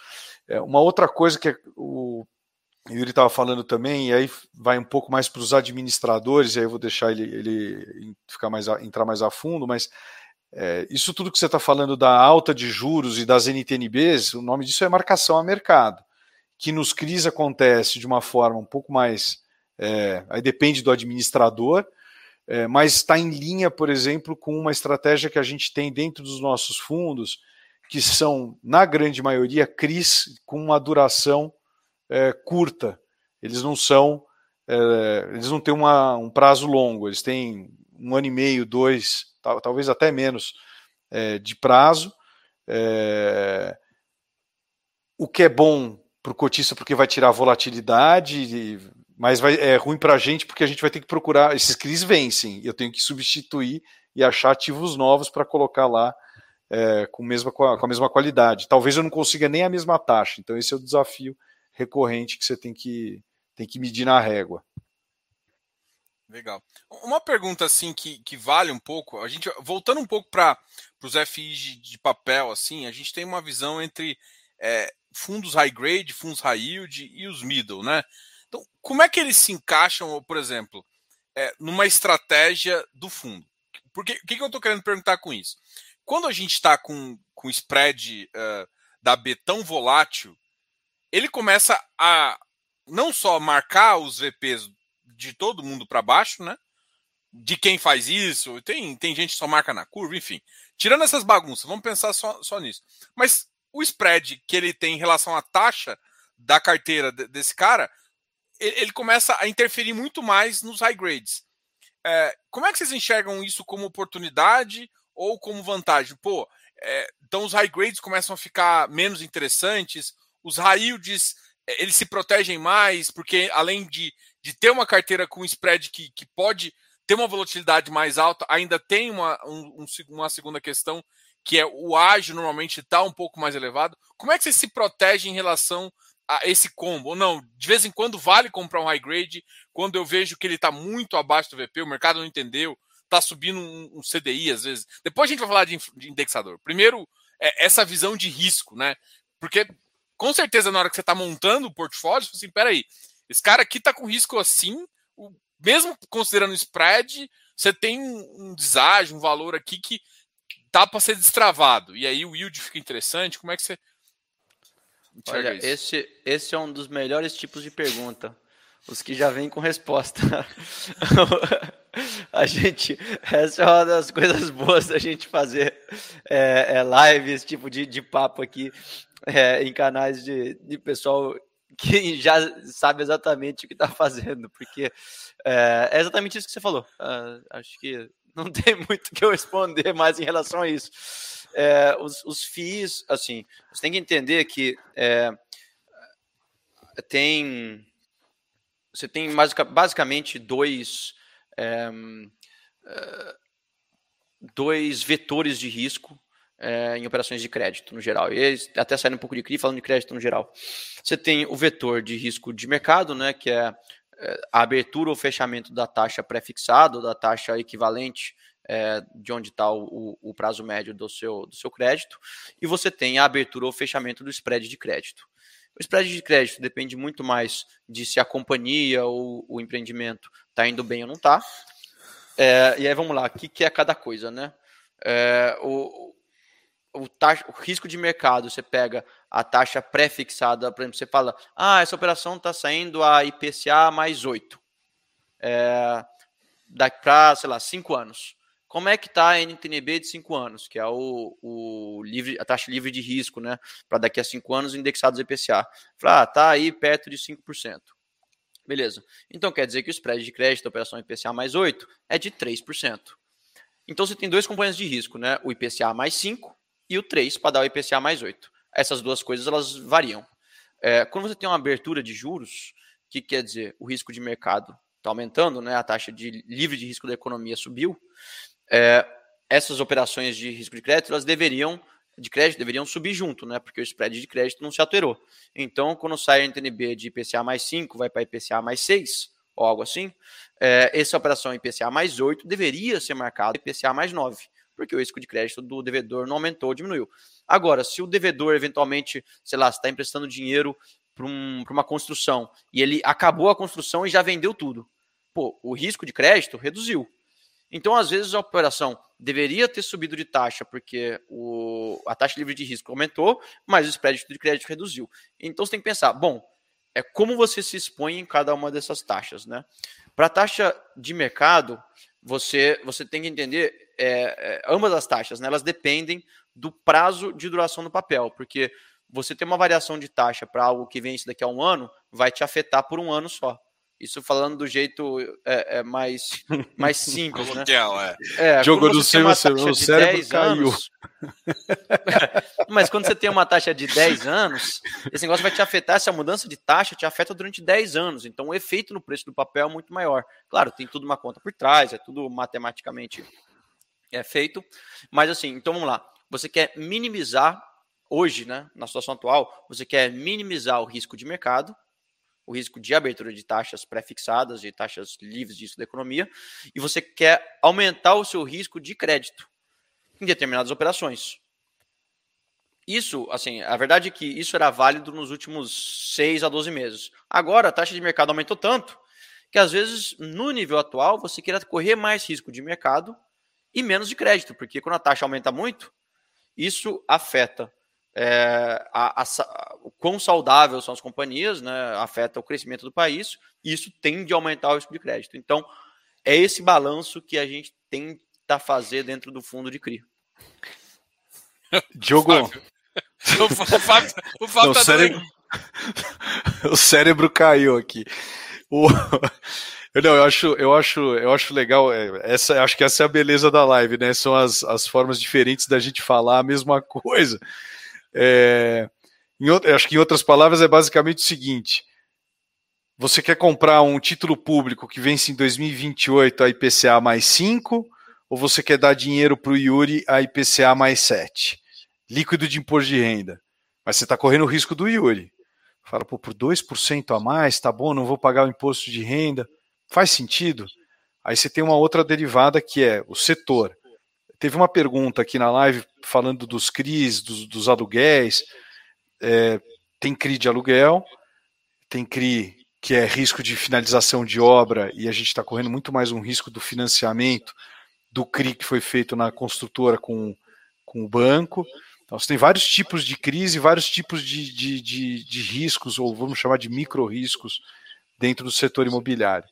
[SPEAKER 3] É, uma outra coisa que é o Yuri estava falando também, e aí vai um pouco mais para os administradores, e aí eu vou deixar ele, ele ficar mais a, entrar mais a fundo, mas é, isso tudo que você está falando da alta de juros e das NTNBs, o nome disso é marcação a mercado, que nos CRIs acontece de uma forma um pouco mais. É, aí depende do administrador, é, mas está em linha, por exemplo, com uma estratégia que a gente tem dentro dos nossos fundos, que são, na grande maioria, CRIs com uma duração é, curta. Eles não são, é, eles não têm uma, um prazo longo, eles têm um ano e meio, dois, tal, talvez até menos é, de prazo. É, o que é bom para o cotista porque vai tirar volatilidade, mas vai, é ruim para a gente porque a gente vai ter que procurar. Esses CRIs vencem, eu tenho que substituir e achar ativos novos para colocar lá é, com, mesma, com, a, mesma qualidade. Talvez eu não consiga nem a mesma taxa, então esse é o desafio recorrente que você tem que, tem que medir na régua.
[SPEAKER 1] Legal. Uma pergunta assim que, que vale um pouco, a gente voltando um pouco para os FIs de, de, papel, assim, a gente tem uma visão entre é, fundos high grade, fundos high yield e os middle, né? Então, como é que eles se encaixam, por exemplo, é, numa estratégia do fundo? Porque o que, que eu estou querendo perguntar com isso? Quando a gente está com, com spread uh, da B tão volátil, ele começa a não só marcar os VPs de todo mundo para baixo, né? De quem faz isso, tem, tem gente que só marca na curva, enfim. Tirando essas bagunças, vamos pensar só, só nisso. Mas o spread que ele tem em relação à taxa da carteira desse cara ele começa a interferir muito mais nos high grades. É, como é que vocês enxergam isso como oportunidade ou como vantagem? Pô, é, então os high grades começam a ficar menos interessantes, os high yields eles se protegem mais, porque além de, de ter uma carteira com spread que, que pode ter uma volatilidade mais alta, ainda tem uma, um, uma segunda questão, que é o ágio normalmente está um pouco mais elevado. Como é que você se protege em relação esse combo? Não, de vez em quando vale comprar um high grade, quando eu vejo que ele está muito abaixo do VP, o mercado não entendeu, está subindo um, um, CDI às vezes. Depois a gente vai falar de, de indexador. Primeiro, é essa visão de risco, né? Porque com certeza na hora que você está montando o portfólio, você assim, peraí, esse cara aqui está com risco assim, mesmo considerando o spread, você tem um, um deságio, um valor aqui que dá para ser destravado. E aí o yield fica interessante. Como é que você.
[SPEAKER 2] Olha, esse, esse é um dos melhores tipos de pergunta. Os que já vêm com resposta. a gente, essa é uma das coisas boas da gente fazer é, é live, esse tipo de, de papo aqui é, em canais de, de pessoal que já sabe exatamente o que está fazendo, porque é, é, exatamente isso que você falou. Uh, acho que não tem muito que eu responder mais em relação a isso. É, os, os FIIs, assim, você tem que entender que é, tem você tem basicamente dois é, é, dois vetores de risco é, em operações de crédito no geral. E até saindo um pouco de CRI falando de crédito no geral. Você tem o vetor de risco de mercado, né, que é, é a abertura ou fechamento da taxa pré-fixada, da taxa equivalente é, de onde está o, o, prazo médio do seu, do seu crédito, e você tem a abertura ou fechamento do spread de crédito. O spread de crédito depende muito mais de se a companhia ou o empreendimento está indo bem ou não está. É, e aí vamos lá, o que, que é cada coisa, né? É, o, o, taxa, o risco de mercado, você pega a taxa pré-fixada, por exemplo, você fala, ah, essa operação está saindo a IPCA mais 8. É, daqui para, sei lá, 5 anos. Como é que está a NTNB de 5 anos, que é o, o livre, a taxa livre de risco, né? Para daqui a 5 anos indexados IPCA. Fala, ah, tá aí perto de 5%. Beleza. Então quer dizer que o spread de crédito operação IPCA mais 8 é de 3%. Então você tem dois componentes de risco, né? O IPCA mais 5 e o 3 para dar o IPCA mais 8. Essas duas coisas elas variam. É, quando você tem uma abertura de juros, o que quer dizer? O risco de mercado está aumentando, né? a taxa de livre de risco da economia subiu. É, essas operações de risco de crédito elas deveriam de crédito deveriam subir junto, né? Porque o spread de crédito não se alterou. Então, quando sai a NTNB de IPCA mais 5, vai para IPCA mais 6, ou algo assim, é, essa operação IPCA mais 8 deveria ser marcada IPCA mais 9 porque o risco de crédito do devedor não aumentou, diminuiu. Agora, se o devedor eventualmente, sei lá, está emprestando dinheiro para um, uma construção e ele acabou a construção e já vendeu tudo, pô, o risco de crédito reduziu. Então, às vezes, a operação deveria ter subido de taxa, porque o, a taxa livre de risco aumentou, mas o spread de crédito reduziu. Então, você tem que pensar, bom, é como você se expõe em cada uma dessas taxas, né? Para a taxa de mercado, você, você tem que entender é, é, ambas as taxas, né, elas dependem do prazo de duração do papel, porque você ter uma variação de taxa para algo que vence daqui a um ano vai te afetar por um ano só. Isso falando do jeito é, é mais, mais simples, né?
[SPEAKER 3] É, é Jogo do seu, o cérebro caiu. Anos,
[SPEAKER 2] mas quando você tem uma taxa de 10 anos, esse negócio vai te afetar, essa mudança de taxa te afeta durante 10 anos. Então o efeito no preço do papel é muito maior. Claro, tem tudo uma conta por trás, é tudo matematicamente é feito. Mas assim, então vamos lá. Você quer minimizar hoje, né, na situação atual, você quer minimizar o risco de mercado, o risco de abertura de taxas pré-fixadas, de taxas livres disso da economia, e você quer aumentar o seu risco de crédito em determinadas operações. Isso, assim, a verdade é que isso era válido nos últimos 6 a 12 meses. Agora a taxa de mercado aumentou tanto que às vezes no nível atual você queira correr mais risco de mercado e menos de crédito, porque quando a taxa aumenta muito, isso afeta é, a, a, o quão saudável são as companhias, né, afeta o crescimento do país, e isso tende a aumentar o risco de crédito. Então, é esse balanço que a gente tenta fazer dentro do fundo de CRI.
[SPEAKER 3] Diogo.
[SPEAKER 1] O Fábio, o Fábio tá cérebro...
[SPEAKER 3] o cérebro caiu aqui. O... Eu, não, eu acho, eu acho, eu acho legal. É, essa, acho que essa é a beleza da live, né? São as, as formas diferentes da gente falar a mesma coisa. É, Em, acho que em outras palavras é basicamente o seguinte: você quer comprar um título público que vence em 2028 a IPCA mais 5, ou você quer dar dinheiro para o Yuri a IPCA mais 7? Líquido de imposto de renda. Mas você está correndo o risco do Yuri. Fala, pô, por 2% a mais, tá bom, não vou pagar o imposto de renda. Faz sentido? Aí você tem uma outra derivada que é o setor. Teve uma pergunta aqui na live falando dos CRIs, dos, dos aluguéis. É, tem CRI de aluguel, tem CRI que é risco de finalização de obra, e a gente está correndo muito mais um risco do financiamento do CRI que foi feito na construtora com, com o banco. Então, você tem vários tipos de crise, vários tipos de, de, de, de riscos, ou vamos chamar de micro riscos, dentro do setor imobiliário.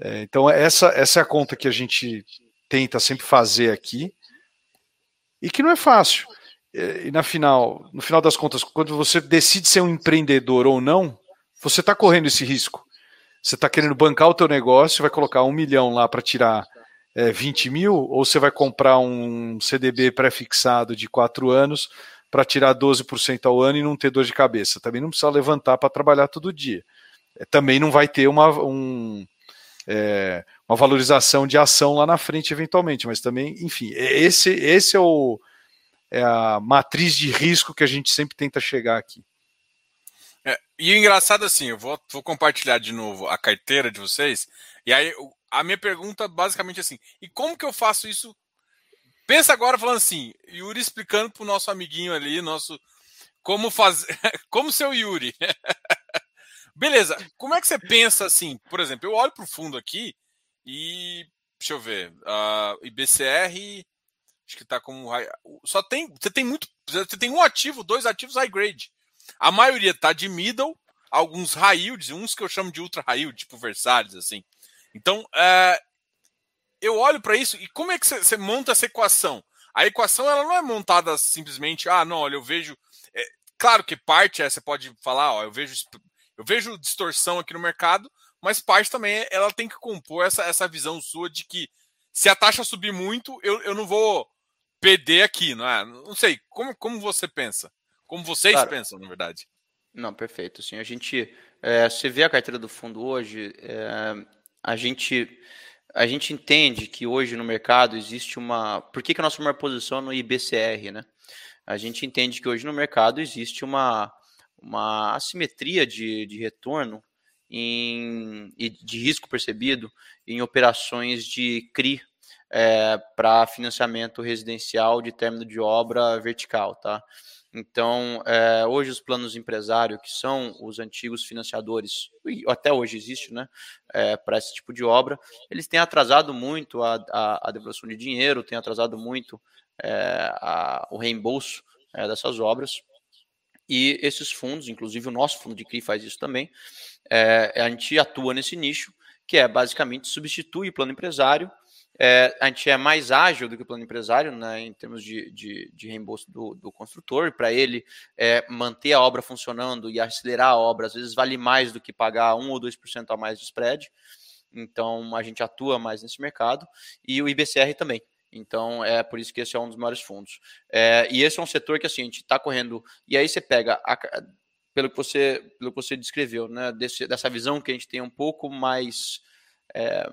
[SPEAKER 3] É, então, essa, essa é a conta que a gente tenta sempre fazer aqui, e que não é fácil. É, e na final, no final das contas, quando você decide ser um empreendedor ou não, você está correndo esse risco. Você está querendo bancar o teu negócio, vai colocar um milhão lá para tirar é, 20 mil, ou você vai comprar um CDB pré-fixado de quatro anos para tirar 12% ao ano e não ter dor de cabeça. Também não precisa levantar para trabalhar todo dia. É, também não vai ter uma, um, é, uma valorização de ação lá na frente, eventualmente, mas também, enfim, é, esse, esse é, o, é a matriz de risco que a gente sempre tenta chegar aqui.
[SPEAKER 1] É, e o engraçado assim, eu vou, vou compartilhar de novo a carteira de vocês, e aí a minha pergunta basicamente assim, e como que eu faço isso? Pensa agora falando assim, Yuri explicando para o nosso amiguinho ali, nosso como fazer, como ser o Yuri. Beleza, como é que você pensa assim? Por exemplo, eu olho para o fundo aqui e deixa eu ver, uh, IBCR acho que está como só tem você tem muito você tem um ativo, dois ativos high grade. A maioria está de middle, alguns high yields, uns que eu chamo de ultra high yield, tipo Versalhes assim. Então, é, eu olho para isso e como é que você monta essa equação? A equação ela não é montada simplesmente, ah, não, olha, eu vejo. É, claro que parte é, você pode falar, ó, eu vejo, eu vejo distorção aqui no mercado, mas parte também é, ela tem que compor essa, essa visão sua de que se a taxa subir muito, eu, eu não vou perder aqui, não é? Não sei, como, como você pensa? Como vocês claro. pensam, na verdade?
[SPEAKER 2] Não, perfeito. Sim, a gente, é, você vê a carteira do fundo hoje, é, a gente a gente entende que hoje no mercado existe uma. Por que, que a nossa maior posição é no IBCR, né? A gente entende que hoje no mercado existe uma, uma assimetria de, de retorno em, e de risco percebido em operações de CRI é, para financiamento residencial de término de obra vertical, tá? Então, é, hoje os planos empresário, que são os antigos financiadores, e até hoje existe, né, é, para esse tipo de obra, eles têm atrasado muito a, a, a devolução de dinheiro, têm atrasado muito é, a, o reembolso é, dessas obras. E esses fundos, inclusive o nosso fundo de CRI faz isso também, é, a gente atua nesse nicho, que é basicamente substitui o plano empresário é, a gente é mais ágil do que o plano empresário né, em termos de, de, de reembolso do, do construtor. Para ele é, manter a obra funcionando e acelerar a obra, às vezes vale mais do que pagar 1 ou 2% a mais de spread. Então a gente atua mais nesse mercado e o IBCR também. Então é por isso que esse é um dos maiores fundos. É, e esse é um setor que assim, a gente está correndo. E aí você pega, a, pelo, que você, pelo que você descreveu, né, desse, dessa visão que a gente tem um pouco mais. É,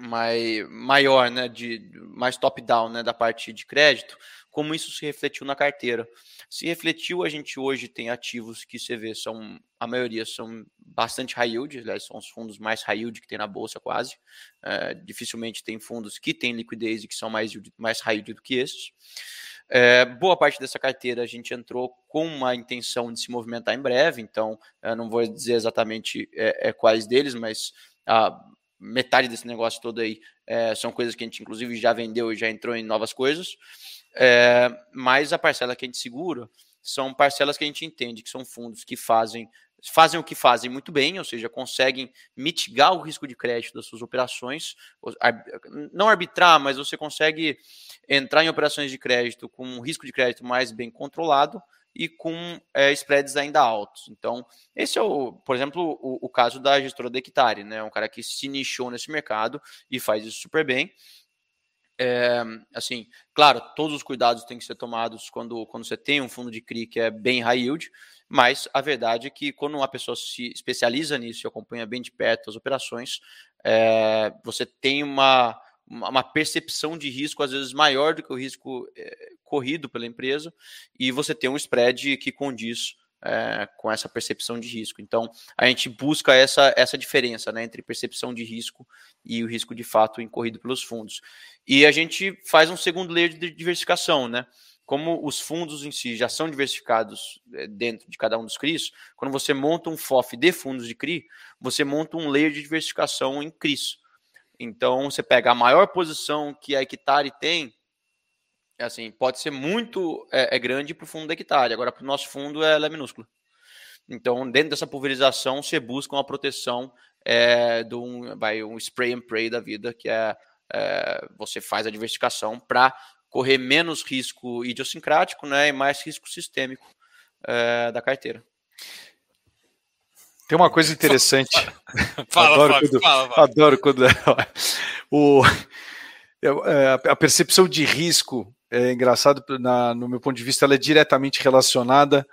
[SPEAKER 2] mai, maior, né, de mais top-down, né, da parte de crédito, como isso se refletiu na carteira. Se refletiu, a gente hoje tem ativos que você vê são a maioria são bastante high yield, aliás, são os fundos mais high yield que tem na bolsa quase. É, dificilmente tem fundos que têm liquidez e que são mais, mais high yield do que esses. É, boa parte dessa carteira a gente entrou com uma intenção de se movimentar em breve, então não vou dizer exatamente é, quais deles, mas a metade desse negócio todo aí são coisas que a gente inclusive já vendeu e já entrou em novas coisas. É, mas a parcela que a gente segura são parcelas que a gente entende que são fundos que fazem fazem o que fazem muito bem, ou seja, conseguem mitigar o risco de crédito das suas operações, não arbitrar, mas você consegue entrar em operações de crédito com um risco de crédito mais bem controlado e com é, spreads ainda altos. Então, esse é, o, por exemplo, o, o caso da gestora da Hectare, né? Um cara que se nichou nesse mercado e faz isso super bem. É, assim, claro, todos os cuidados têm que ser tomados quando, quando você tem um fundo de CRI que é bem high yield, mas a verdade é que quando uma pessoa se especializa nisso e acompanha bem de perto as operações, é, você tem uma, uma percepção de risco às vezes maior do que o risco é, corrido pela empresa e você tem um spread que condiz é, com essa percepção de risco. Então, a gente busca essa, essa diferença né, entre percepção de risco e o risco de fato incorrido pelos fundos. E a gente faz um segundo layer de diversificação, né? Como os fundos em si já são diversificados é, dentro de cada um dos CRIs, quando você monta um FOF de fundos de CRI, você monta um layer de diversificação em CRIs. Então, você pega a maior posição que a Hectare tem, assim, pode ser muito é, é grande para o fundo da hectare, agora para o nosso fundo ela é minúscula. Então, dentro dessa pulverização, você busca uma proteção é, de um, vai, um spray and pray da vida, que é, é você faz a diversificação para correr menos risco idiosincrático né, e mais risco sistêmico é, da carteira.
[SPEAKER 3] Tem uma coisa interessante.
[SPEAKER 1] fala, adoro, Fábio,
[SPEAKER 3] quando,
[SPEAKER 1] fala, fala.
[SPEAKER 3] adoro quando o, é, a percepção de risco é engraçado, na, no meu ponto de vista, ela é diretamente relacionada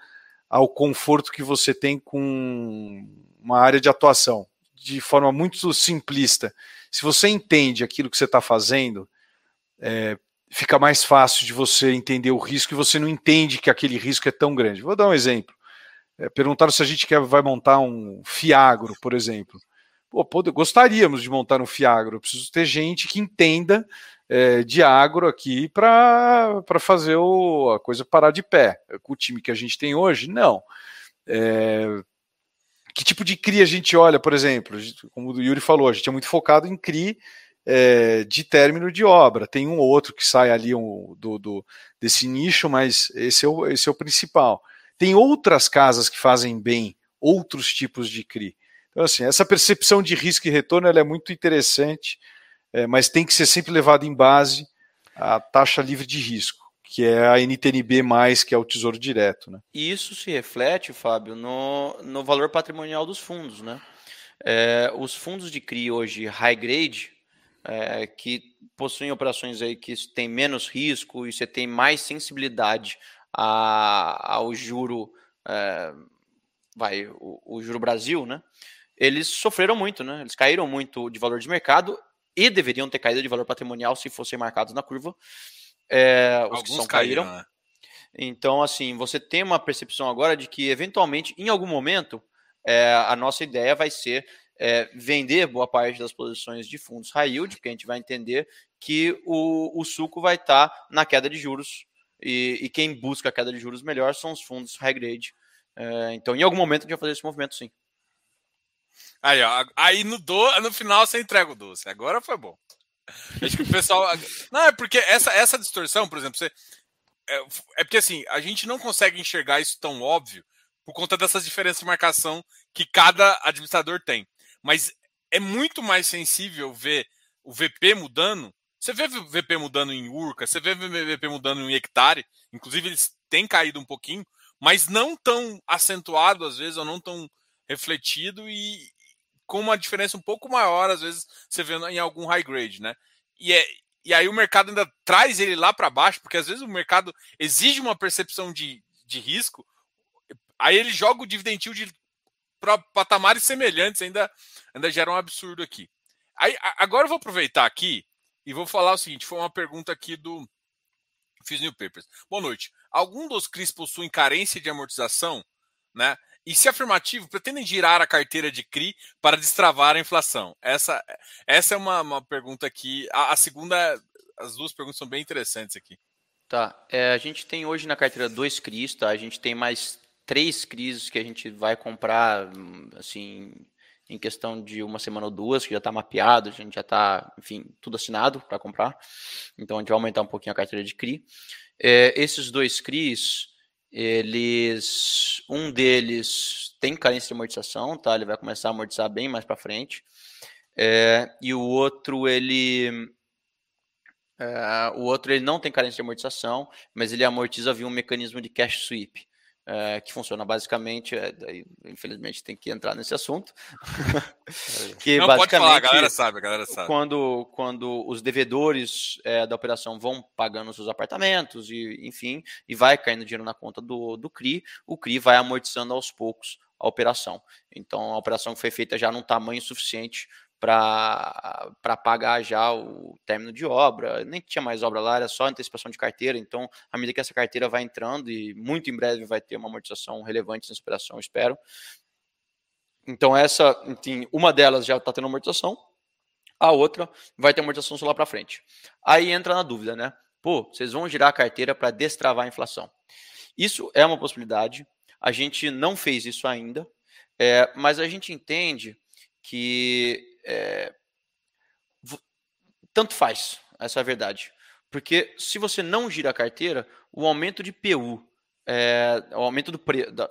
[SPEAKER 3] ao conforto que você tem com uma área de atuação, de forma muito simplista. Se você entende aquilo que você está fazendo, é, fica mais fácil de você entender o risco e você não entende que aquele risco é tão grande. Vou dar um exemplo. É, perguntaram se a gente quer, vai montar um Fiagro, por exemplo. Pô, gostaríamos de montar um Fiagro. Eu preciso ter gente que entenda é, de agro aqui para fazer o, a coisa parar de pé. Com o time que a gente tem hoje, não. É, que tipo de CRI a gente olha, por exemplo? Como o Yuri falou, a gente é muito focado em CRI é, de término de obra. Tem um ou outro que sai ali um, do, do, desse nicho, mas esse é, o, esse é o principal. Tem outras casas que fazem bem outros tipos de CRI. Então, assim, essa percepção de risco e retorno é muito interessante é, mas tem que ser sempre levado em base a taxa livre de risco, que é a NTNB, que é o Tesouro Direto. Né?
[SPEAKER 2] Isso se reflete, Fábio, no, no valor patrimonial dos fundos. Né? É, os fundos de CRI hoje high grade, é, que possuem operações aí que têm menos risco e você tem mais sensibilidade a, ao juro, é, vai, o, o, juro Brasil, né? Eles sofreram muito, né? Eles caíram muito de valor de mercado e deveriam ter caído de valor patrimonial se fossem marcados na curva. É, os Alguns que são caíram. caíram né? Então, assim, você tem uma percepção agora de que, eventualmente, em algum momento, é, a nossa ideia vai ser é, vender boa parte das posições de fundos high yield, porque a gente vai entender que o, o suco vai estar tá na queda de juros e, e, quem busca a queda de juros melhor são os fundos high grade. É, então, em algum momento, a gente vai fazer esse movimento sim.
[SPEAKER 1] Aí, ó. Aí no, do, no final você entrega o doce. Agora foi bom. Acho que o pessoal. Não, é porque essa, essa distorção, por exemplo, você. É, é porque assim, a gente não consegue enxergar isso tão óbvio por conta dessas diferenças de marcação que cada administrador tem. Mas é muito mais sensível ver o VP mudando. Você vê o VP mudando em Urca, você vê o VP mudando em hectare, inclusive eles têm caído um pouquinho, mas não tão acentuado às vezes, ou não tão refletido e com uma diferença um pouco maior, às vezes, você vê em algum high grade, né? E, é, e aí o mercado ainda traz ele lá para baixo, porque às vezes o mercado exige uma percepção de, de risco, aí ele joga o dividend yield para patamares semelhantes, ainda, ainda gera um absurdo aqui. Aí, agora eu vou aproveitar aqui e vou falar o seguinte: foi uma pergunta aqui do Fiz New Papers. Boa noite. Algum dos CRIs possuem carência de amortização, né? E se afirmativo, pretendem girar a carteira de CRI para destravar a inflação? Essa, essa é uma, uma pergunta aqui. A, a, segunda, as duas perguntas são bem interessantes aqui.
[SPEAKER 2] Tá. É, a gente tem hoje na carteira dois CRIs, tá? A gente tem mais três CRIs que a gente vai comprar, assim, em questão de uma semana ou duas, que já está mapeado, a gente já está, enfim, tudo assinado para comprar. Então a gente vai aumentar um pouquinho a carteira de CRI. É, esses dois CRIs eles um deles tem carência de amortização, tá? Ele vai começar a amortizar bem mais para frente. É, e o outro ele é, o outro ele não tem carência de amortização, mas ele amortiza via um mecanismo de cash sweep. É, que funciona basicamente, é, daí, infelizmente tem que entrar nesse assunto.
[SPEAKER 1] que Não basicamente, pode falar, a galera sabe, a galera sabe.
[SPEAKER 2] Quando, quando os devedores é, da operação vão pagando seus apartamentos, e enfim, e vai caindo dinheiro na conta do, do CRI, o CRI vai amortizando aos poucos a operação. Então a operação foi feita já num tamanho suficiente para pagar já o término de obra. Nem tinha mais obra lá, era só antecipação de carteira. Então, à medida que essa carteira vai entrando, e muito em breve vai ter uma amortização relevante nessa operação, espero. Então, essa, enfim, uma delas já está tendo amortização, a outra vai ter amortização só lá para frente. Aí entra na dúvida, né? Pô, vocês vão girar a carteira para destravar a inflação. Isso é uma possibilidade. A gente não fez isso ainda, é, mas a gente entende que é, tanto faz, essa é a verdade. Porque se você não gira a carteira, o aumento de PU, é, o aumento do pre, da,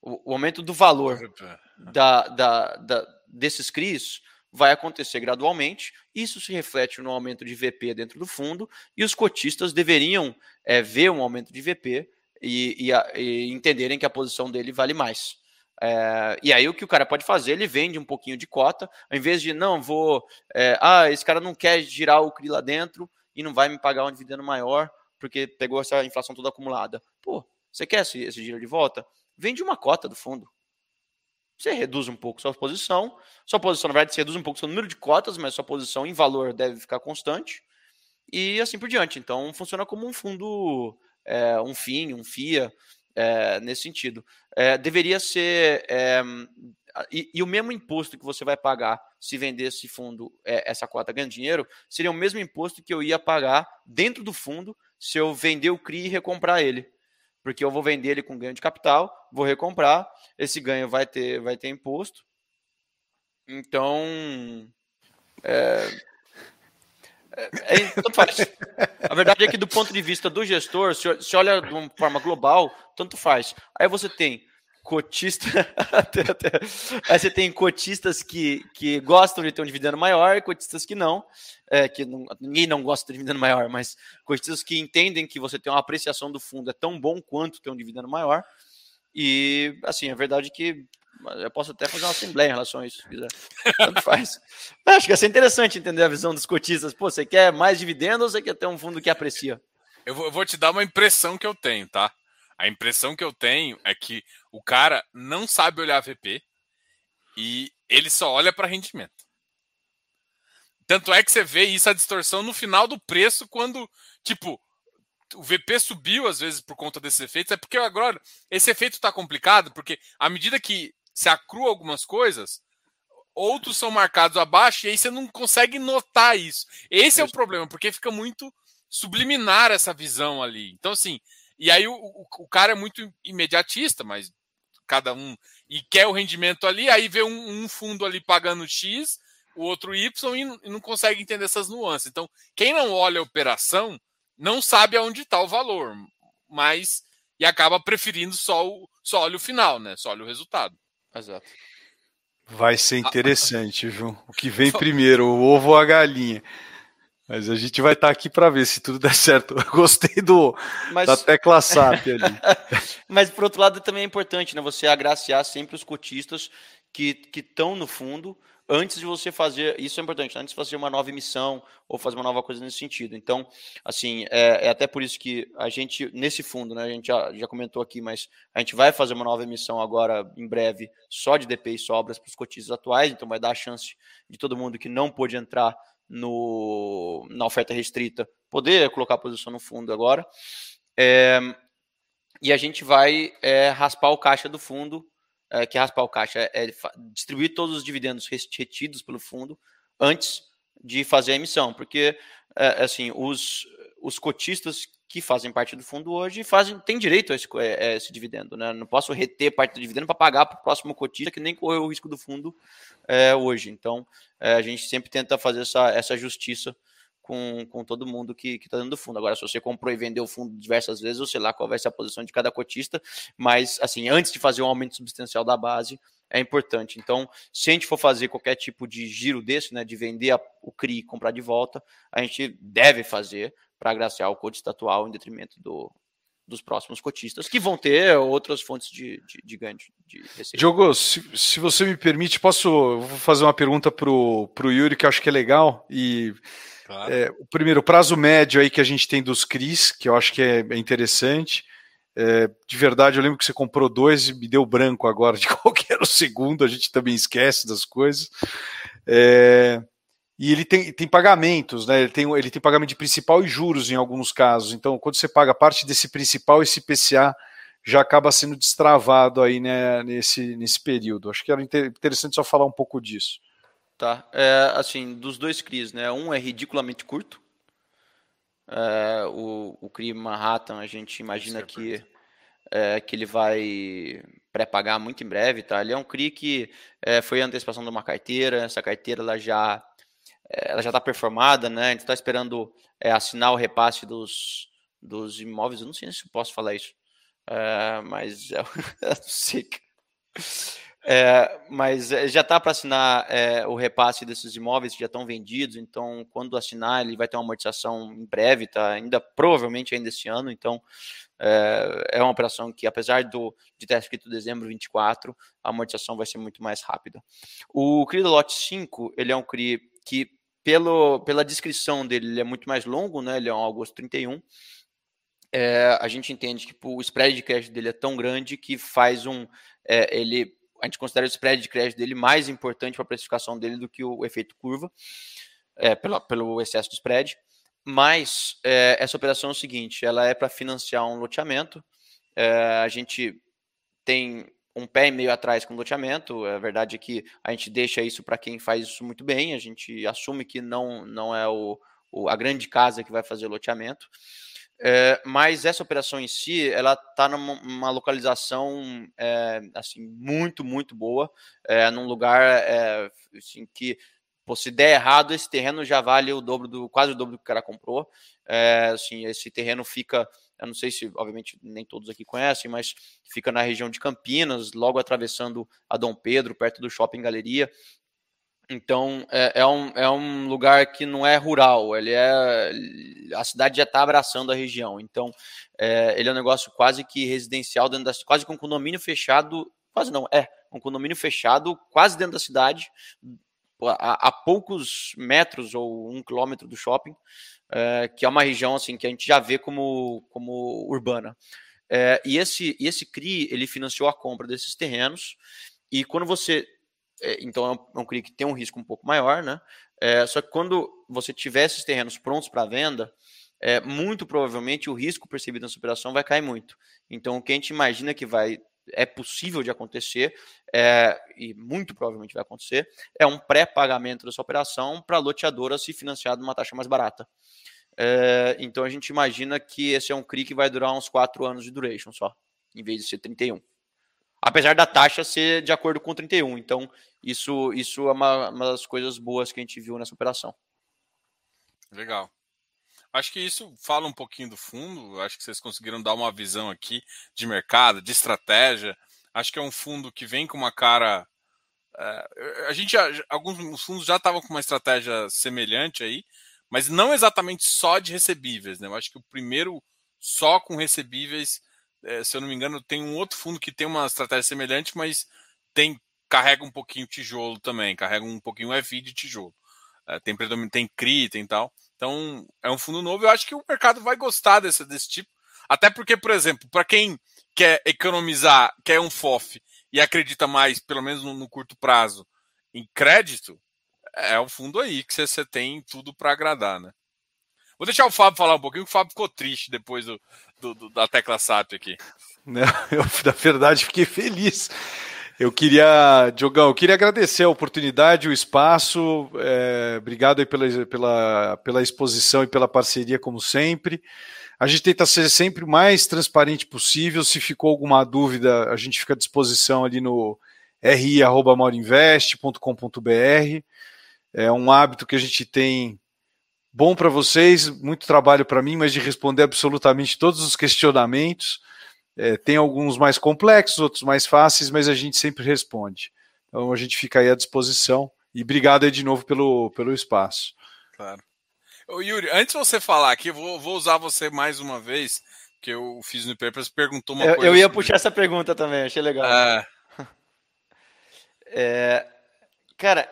[SPEAKER 2] o, o, aumento do valor da, da, da, desses CRIs vai acontecer gradualmente. Isso se reflete no aumento de VP dentro do fundo e os cotistas deveriam é, ver um aumento de VP e, e, e entenderem que a posição dele vale mais. É, e aí o que o cara pode fazer, ele vende um pouquinho de cota, ao invés de não, vou. É, ah, esse cara não quer girar o CRI lá dentro e não vai me pagar um dividendo maior porque pegou essa inflação toda acumulada. Pô, você quer esse, esse giro de volta? Vende uma cota do fundo. Você reduz um pouco sua posição. Sua posição, na verdade, você reduz um pouco seu número de cotas, mas sua posição em valor deve ficar constante. E assim por diante. Então, funciona como um fundo, é, um FIN, um FIA, é, nesse sentido. É, deveria ser. É, e, e, o mesmo imposto que você vai pagar se vender esse fundo, é, essa cota ganhando dinheiro, seria o mesmo imposto que eu ia pagar dentro do fundo se eu vender o CRI e recomprar ele. Porque eu vou vender ele com ganho de capital, vou recomprar, esse ganho vai ter, vai ter imposto. Então, é, é, é, tanto faz. A verdade é que, do ponto de vista do gestor, se, se olha de uma forma global, tanto faz. Aí você tem cotista, aí você tem cotistas que, que gostam de ter um dividendo maior e cotistas que não, é, que não, ninguém não gosta de dividendo maior, mas cotistas que entendem que você tem uma apreciação do fundo é tão bom quanto ter um dividendo maior. E assim, a verdade é que eu posso até fazer uma assembleia em relação a isso, se quiser. Tanto faz. Acho que ia ser interessante entender a visão dos cotistas. Pô, você quer mais dividendo ou você quer ter um fundo que aprecia?
[SPEAKER 1] Eu vou, eu vou te dar uma impressão que eu tenho, tá? A impressão que eu tenho é que o cara não sabe olhar VP e ele só olha para rendimento. Tanto é que você vê isso a distorção no final do preço quando, tipo, o VP subiu às vezes por conta desses efeitos. É porque agora esse efeito está complicado, porque à medida que se acrua algumas coisas, outros são marcados abaixo e aí você não consegue notar isso. Esse é o problema, porque fica muito subliminar essa visão ali. Então, assim, e aí o, o, o cara é muito imediatista, mas cada um e quer o rendimento ali, aí vê um, um fundo ali pagando X, o outro Y e, não consegue entender essas nuances. Então, quem não olha a operação não sabe aonde está o valor, mas e acaba preferindo só o só olha o final, né? Só olha o resultado.
[SPEAKER 2] Exato.
[SPEAKER 3] Vai ser interessante, João. O que vem primeiro, o ovo ou a galinha? Mas a gente vai estar tá aqui para ver se tudo der certo. Eu gostei do Mas... da tecla SAP ali.
[SPEAKER 2] Mas por outro lado também é importante, né? Você agraciar sempre os cotistas que estão no fundo antes de você fazer, isso é importante, antes de fazer uma nova emissão ou fazer uma nova coisa nesse sentido. Então, assim, é, é até por isso que a gente, nesse fundo, né, a gente já, já, comentou aqui, mas a gente vai fazer uma nova emissão agora, em breve, só de DP e sobras para os cotistas atuais, então vai dar a chance de todo mundo que não pôde entrar no, na oferta restrita poder colocar a posição no fundo agora. É, e a gente vai é, raspar o caixa do fundo é, que raspar o caixa é, é distribuir todos os dividendos retidos pelo fundo antes de fazer a emissão, porque é, assim os, os cotistas que fazem parte do fundo hoje fazem têm direito a esse, a é, esse dividendo, né? Não posso reter parte do dividendo para pagar para o próximo cotista que nem correu o risco do fundo é, hoje. Então é, a gente sempre tenta fazer essa, essa justiça com, com todo mundo que está dando fundo. Agora, se você comprou e vendeu o fundo diversas vezes, eu sei lá qual vai ser a posição de cada cotista, mas assim, antes de fazer um aumento substancial da base, é importante. Então, se a gente for fazer qualquer tipo de giro desse, né, de vender a, o CRI e comprar de volta, a gente deve fazer para agraciar o cotista atual em detrimento do, dos próximos cotistas, que vão ter outras fontes de, de, de ganho de,
[SPEAKER 3] receita. Diogo, se, se você me permite, posso vou fazer uma pergunta para o Yuri, que eu acho que é legal. E claro. é, o primeiro, prazo médio aí que a gente tem dos CRIs, que eu acho que é, é interessante. É, de verdade, eu lembro que você comprou dois e me deu branco agora de qual era o segundo, a gente também esquece das coisas. É, e ele tem, tem pagamentos, né? Ele tem, ele tem pagamento de principal e juros em alguns casos. Então, quando você paga parte desse principal, esse PCA já acaba sendo destravado aí né, nesse, nesse período. Acho que era interessante só falar um pouco disso.
[SPEAKER 2] Tá. É, assim, dos dois CRIs, né? Um é ridiculamente curto. É, o, o CRI Manhattan, a gente imagina que, é, que ele vai pré-pagar muito em breve, tá? Ele é um CRI que é, foi a antecipação de uma carteira, essa carteira ela já é, ela já está performada, né? A gente está esperando é, assinar o repasse dos, dos imóveis. Eu não sei se eu posso falar isso, é, mas eu, não sei. É, mas é, já está para assinar é, o repasse desses imóveis que já estão vendidos, então quando assinar ele vai ter uma amortização em breve, tá? Ainda provavelmente ainda esse ano, então é, é uma operação que apesar do, de ter escrito dezembro 24, a amortização vai ser muito mais rápida. O CRI do lote 5, ele é um CRI que pelo, pela descrição dele, ele é muito mais longo, né? Ele é um agosto 31. É, a gente entende que o spread de crédito dele é tão grande que faz um. É, ele, a gente considera o spread de crédito dele mais importante para a precificação dele do que o efeito curva, é, pelo excesso de spread. Mas é, essa operação é o seguinte: ela é para financiar um loteamento. É, a gente tem um pé e meio atrás com loteamento. A verdade é que a gente deixa isso para quem faz isso muito bem. A gente assume que não, não é o, o a grande casa que vai fazer loteamento. É, mas essa operação em si, ela está numa localização é, assim muito muito boa, é, num lugar é, assim, que pô, se der errado esse terreno já vale o dobro do quase o dobro do que o cara comprou. É, assim, esse terreno fica eu não sei se, obviamente, nem todos aqui conhecem, mas fica na região de Campinas, logo atravessando a Dom Pedro, perto do Shopping Galeria. Então, é, é, um, é um lugar que não é rural, ele é. A cidade já está abraçando a região. Então, é, ele é um negócio quase que residencial, dentro da, quase que um condomínio fechado. Quase não, é. Um condomínio fechado, quase dentro da cidade, a, a poucos metros ou um quilômetro do shopping é, que é uma região assim que a gente já vê como, como urbana. É, e esse, e esse CRI ele financiou a compra desses terrenos e quando você é, então é um, é um, CRI que tem um risco um pouco maior, né? É, só que quando você tiver esses terrenos prontos para venda, é, muito provavelmente o risco percebido nessa operação vai cair muito. Então o que a gente imagina que vai é possível de acontecer, é, e muito provavelmente vai acontecer, é um pré-pagamento dessa operação para a loteadora se financiar de uma taxa mais barata. É, então a gente imagina que esse é um CRI que vai durar uns 4 anos de duration só, em vez de ser 31. Apesar da taxa ser de acordo com 31. Então, isso, isso é uma, uma das coisas boas que a gente viu nessa operação.
[SPEAKER 1] Legal. Acho que isso fala um pouquinho do fundo. Acho que vocês conseguiram dar uma visão aqui de mercado, de estratégia. Acho que é um fundo que vem com uma cara. É, a gente alguns fundos já estavam com uma estratégia semelhante aí, mas não exatamente só de recebíveis. Né? Eu acho que o primeiro só com recebíveis, é, se eu não me engano, tem um outro fundo que tem uma estratégia semelhante, mas tem carrega um pouquinho tijolo também, carrega um pouquinho FI de tijolo. É, tem, tem CRI, tem tal. Então, é um fundo novo. Eu acho que o mercado vai gostar desse, desse tipo. Até porque, por exemplo, para quem quer economizar, quer um FOF e acredita mais, pelo menos no, no curto prazo, em crédito, é o fundo aí que você, tem tudo para agradar, né? Vou deixar o Fábio falar um pouquinho, o Fábio ficou triste depois do, do, do da tecla SAP aqui.
[SPEAKER 3] Não, eu, na verdade, fiquei feliz. Eu queria, Diogão, eu queria agradecer a oportunidade, o espaço. É, obrigado aí pela, pela, pela exposição e pela parceria, como sempre. A gente tenta ser sempre o mais transparente possível. Se ficou alguma dúvida, a gente fica à disposição ali no ri.morinvest.com.br. É um hábito que a gente tem bom para vocês, muito trabalho para mim, mas de responder absolutamente todos os questionamentos. É, tem alguns mais complexos, outros mais fáceis, mas a gente sempre responde. Então a gente fica aí à disposição. E obrigado aí de novo pelo, pelo espaço.
[SPEAKER 1] Claro. Ô, Yuri, antes de você falar aqui, vou, vou usar você mais uma vez que eu fiz no Papers perguntou uma
[SPEAKER 2] eu,
[SPEAKER 1] coisa.
[SPEAKER 2] Eu ia sobre... puxar essa pergunta também, achei legal. É... é... Cara,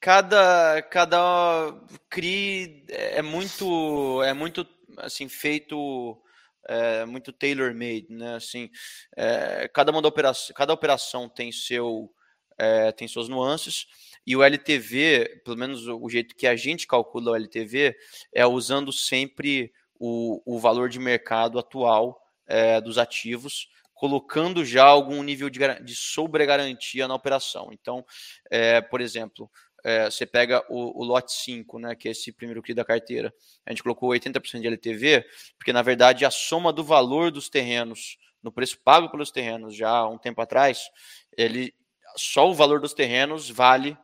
[SPEAKER 2] cada cada CRI é muito é muito assim feito é, muito tailor made né assim é, cada uma operação cada operação tem seu é, tem suas nuances e o LTV pelo menos o jeito que a gente calcula o LTV é usando sempre o, o valor de mercado atual é, dos ativos colocando já algum nível de, de sobregarantia na operação. Então, é, por exemplo, é, você pega o, o lote 5, né, que é esse primeiro CRI da carteira, a gente colocou 80% de LTV, porque na verdade a soma do valor dos terrenos no preço pago pelos terrenos já há um tempo atrás, ele só o valor dos terrenos vale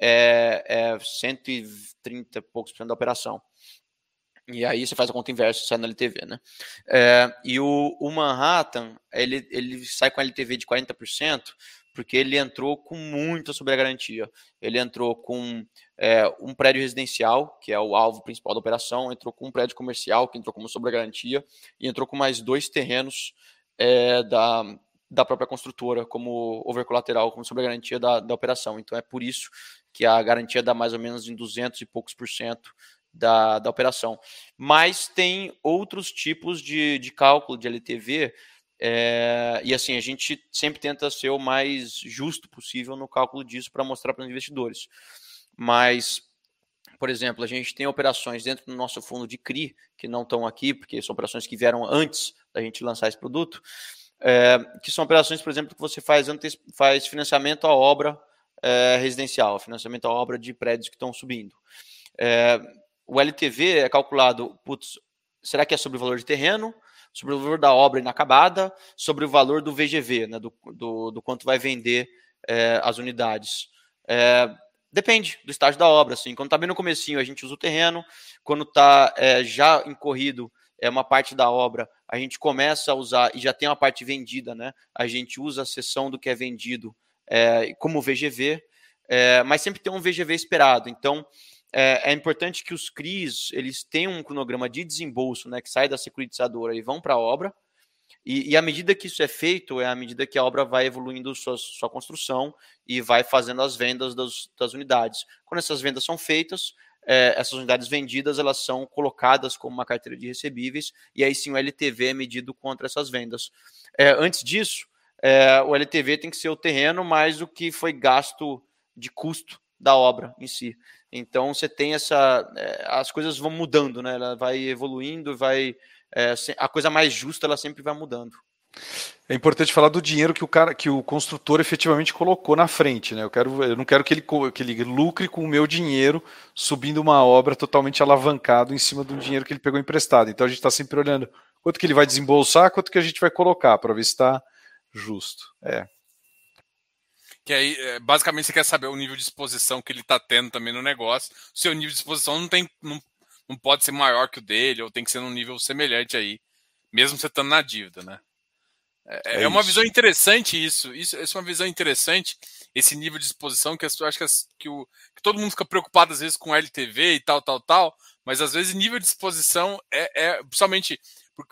[SPEAKER 2] é, é 130 e poucos por cento da operação. E aí você faz a conta inversa, sai no LTV, né? É, e o, o Manhattan, ele, ele sai com LTV de 40%, porque ele entrou com muita sobregarantia. Ele entrou com é, um prédio residencial, que é o alvo principal da operação, entrou com um prédio comercial, que entrou como sobregarantia, e entrou com mais dois terrenos é, da, da própria construtora, como overcolateral, como sobregarantia da, da operação. Então é por isso que a garantia dá mais ou menos em 200 e poucos por cento da, da operação. Mas tem outros tipos de, de cálculo de LTV é, e assim, a gente sempre tenta ser o mais justo possível no cálculo disso para mostrar para os investidores. Mas, por exemplo, a gente tem operações dentro do nosso fundo de CRI, que não estão aqui, porque são operações que vieram antes da gente lançar esse produto, é, que são operações, por exemplo, que você faz, antes, faz financiamento à obra é, residencial, financiamento à obra de prédios que estão subindo. É, o LTV é calculado, putz, será que é sobre o valor de terreno? Sobre o valor da obra inacabada, sobre o valor do VGV, né, do, do, do quanto vai vender é, as unidades. É, depende do estágio da obra. Assim. Quando está bem no comecinho, a gente usa o terreno. Quando está é, já incorrido é uma parte da obra, a gente começa a usar, e já tem uma parte vendida, né? A gente usa a seção do que é vendido é, como VGV, é, mas sempre tem um VGV esperado. Então, é, é, importante que os CRIs eles tenham um cronograma de desembolso, né, que sai da securitizadora e vão para a obra. E, e à medida que isso é feito, é à medida que a obra vai evoluindo sua, sua construção e vai fazendo as vendas das, das unidades. Quando essas vendas são feitas, é, essas unidades vendidas elas são colocadas como uma carteira de recebíveis e aí sim o LTV é medido contra essas vendas. É, antes disso, é, o LTV tem que ser o terreno mais o que foi gasto de custo da obra em si. Então você tem essa. É, as coisas vão mudando, né? Ela vai evoluindo, vai. É, a coisa mais justa ela sempre vai mudando.
[SPEAKER 3] É importante falar do dinheiro que o cara, que o construtor efetivamente colocou na frente, né? Eu quero, eu não quero que ele, que ele lucre com o meu dinheiro subindo uma obra totalmente alavancado em cima do dinheiro que ele pegou emprestado. Então a gente está sempre olhando quanto que ele vai desembolsar, quanto que a gente vai colocar para ver se está justo. É,
[SPEAKER 1] que aí, é, basicamente, você quer saber o nível de exposição que ele está tendo também no negócio. O seu nível de exposição não, tem, não, não pode ser maior que o dele, ou tem que ser num nível semelhante aí, mesmo você estando na dívida, né? É, é, é uma visão interessante isso. isso. Isso é uma visão interessante, esse nível de exposição, que eu acho que, que, o, que todo mundo fica preocupado às vezes com LTV e tal, tal, tal, mas às vezes nível de exposição é, é principalmente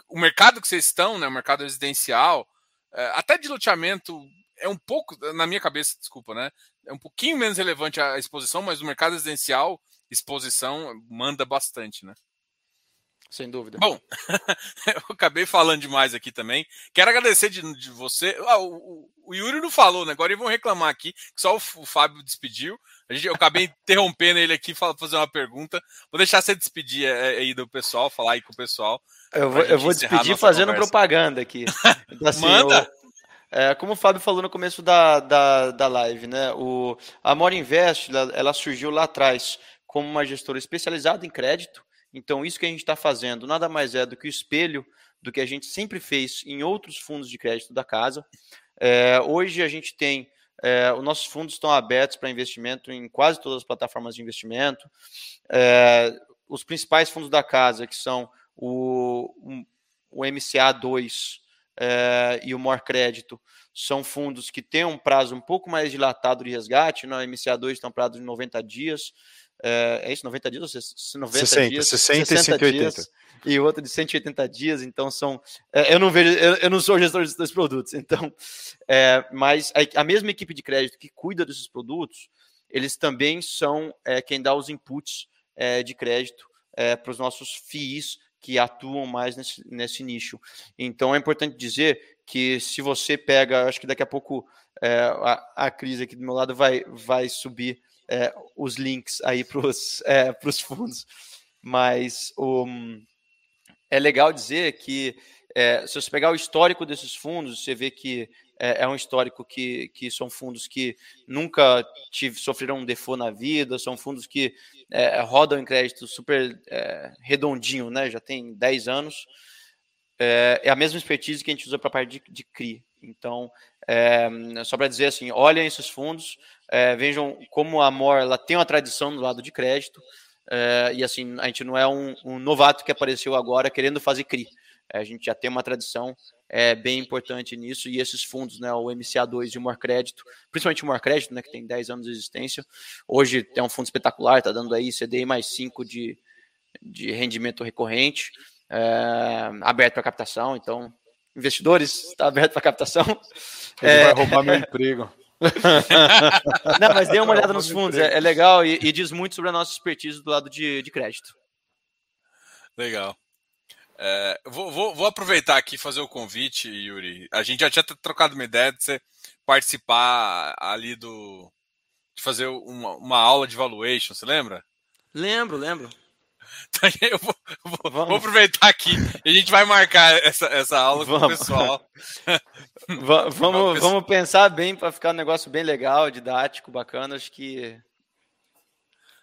[SPEAKER 1] o mercado que vocês estão, né, o mercado residencial, é, até de loteamento é um pouco, na minha cabeça, desculpa, né? É um pouquinho menos relevante a exposição, mas no mercado residencial, exposição manda bastante, né?
[SPEAKER 2] Sem dúvida.
[SPEAKER 1] Bom, eu acabei falando demais aqui também. Quero agradecer de, de você. Ah, o, o, Yuri não falou, né? Agora eles vão reclamar aqui, que só o, o Fábio despediu. A gente, eu acabei interrompendo ele aqui para fazer uma pergunta. Vou deixar você despedir é, é, aí do pessoal, falar aí com o pessoal.
[SPEAKER 2] Eu vou, eu vou despedir fazendo conversa. propaganda aqui.
[SPEAKER 1] Então, assim, Manda!
[SPEAKER 2] Eu, é, como o Fábio falou no começo da, da, da live, né? O, a Mora Invest ela, ela surgiu lá atrás como uma gestora especializada em crédito. Então, isso que a gente está fazendo nada mais é do que o espelho do que a gente sempre fez em outros fundos de crédito da casa. É, hoje a gente tem é, os nossos fundos estão abertos para investimento em quase todas as plataformas de investimento. É, os principais fundos da casa, que são o, o MCA2, é, e o Mor Crédito são fundos que têm um prazo um pouco mais dilatado de resgate, na né? MCA2 tem um prazo de 90 dias, é, é isso, 90 dias?
[SPEAKER 3] 90 60, dias, 60, 60 e 180. Dias,
[SPEAKER 2] e outro de 180 dias, então são. É, eu não vejo, eu, eu, não sou gestor desses produtos, então. É, mas a, a, mesma equipe de crédito que cuida desses produtos, eles também são quem dá os inputs de crédito para os nossos FIIs que atuam mais nesse, nesse nicho. Então é importante dizer que se você pega, acho que daqui a pouco é, a, a crise aqui do meu lado vai, vai subir é, os links aí para os é, fundos, mas um, é legal dizer que é, se você pegar o histórico desses fundos, você vê que é, é um histórico que, que são fundos que nunca tive, sofreram um default na vida, são fundos que é, rodam em crédito super é, redondinho, né? Já tem 10 anos. É, é, a mesma expertise que a gente usa para a parte de, de CRI. Então, é, só para dizer assim, olhem esses fundos, é, vejam como a MOR ela tem uma tradição no lado de crédito, e assim, a gente não é um, um, novato que apareceu agora querendo fazer CRI. É, a gente já tem uma tradição é, bem importante nisso, e esses fundos, né, o MCA2 e o Crédito, principalmente o Crédito, né, que tem 10 anos de existência, hoje é um fundo espetacular, está dando aí CDI mais 5 de, de rendimento recorrente, é, aberto para captação, então, investidores, está aberto para captação.
[SPEAKER 3] Ele é, vai roubar meu emprego.
[SPEAKER 2] Não, mas dê uma olhada nos fundos, é, é legal e, e, diz muito sobre a nossa expertise do lado de, de crédito.
[SPEAKER 1] Legal. É, vou, vou, vou, aproveitar aqui e fazer o convite, Yuri. A gente já tinha trocado uma ideia de você participar ali do. de fazer uma, uma aula de valuation, você lembra?
[SPEAKER 2] Lembro, lembro.
[SPEAKER 1] Então, eu vou, vou, vou, aproveitar aqui e a gente vai marcar essa, essa aula vamos. com o pessoal.
[SPEAKER 2] vamos, vamos pensar bem para ficar um negócio bem legal, didático, bacana. Acho que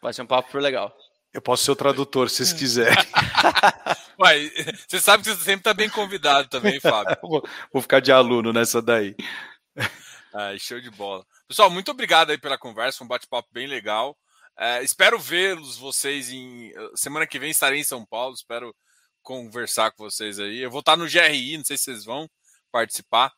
[SPEAKER 2] vai ser um papo legal.
[SPEAKER 3] Eu posso ser o tradutor, se vocês quiserem.
[SPEAKER 1] Uai, você sabe que você sempre está bem convidado também, Fábio.
[SPEAKER 3] Vou ficar de aluno nessa daí.
[SPEAKER 1] Ai, show de bola. Pessoal, muito obrigado aí pela conversa, um bate-papo bem legal. É, espero vê-los vocês em. Semana que vem estarei em São Paulo, espero conversar com vocês aí. Eu vou estar no GRI, não sei se vocês vão participar.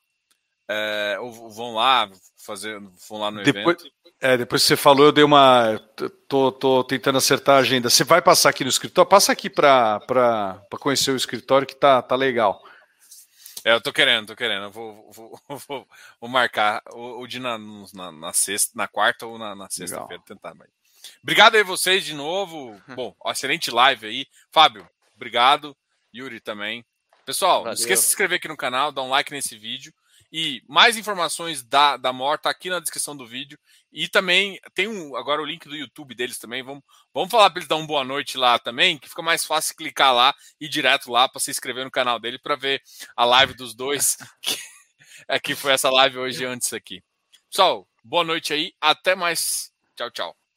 [SPEAKER 1] É, ou vão lá fazer, vão lá no
[SPEAKER 3] depois,
[SPEAKER 1] evento.
[SPEAKER 3] É, depois que você falou, eu dei uma. Tô, tô tentando acertar a agenda. Você vai passar aqui no escritório? Passa aqui para conhecer o escritório que tá, tá legal.
[SPEAKER 1] É, eu tô querendo, tô querendo. Eu vou, vou, vou, vou marcar o, o de na, na, na, sexta, na quarta ou na, na sexta-feira, tentar. Mas... Obrigado aí vocês de novo. Hum. Bom, excelente live aí. Fábio, obrigado. Yuri também. Pessoal, Valeu. não esqueça de se inscrever aqui no canal, dar um like nesse vídeo. E mais informações da, da MOR tá aqui na descrição do vídeo. E também tem um, agora o link do YouTube deles também. Vamos, vamos falar para eles dar uma boa noite lá também, que fica mais fácil clicar lá e ir direto lá para se inscrever no canal dele para ver a live dos dois. Que, é que foi essa live hoje antes aqui. Pessoal, boa noite aí. Até mais. Tchau, tchau.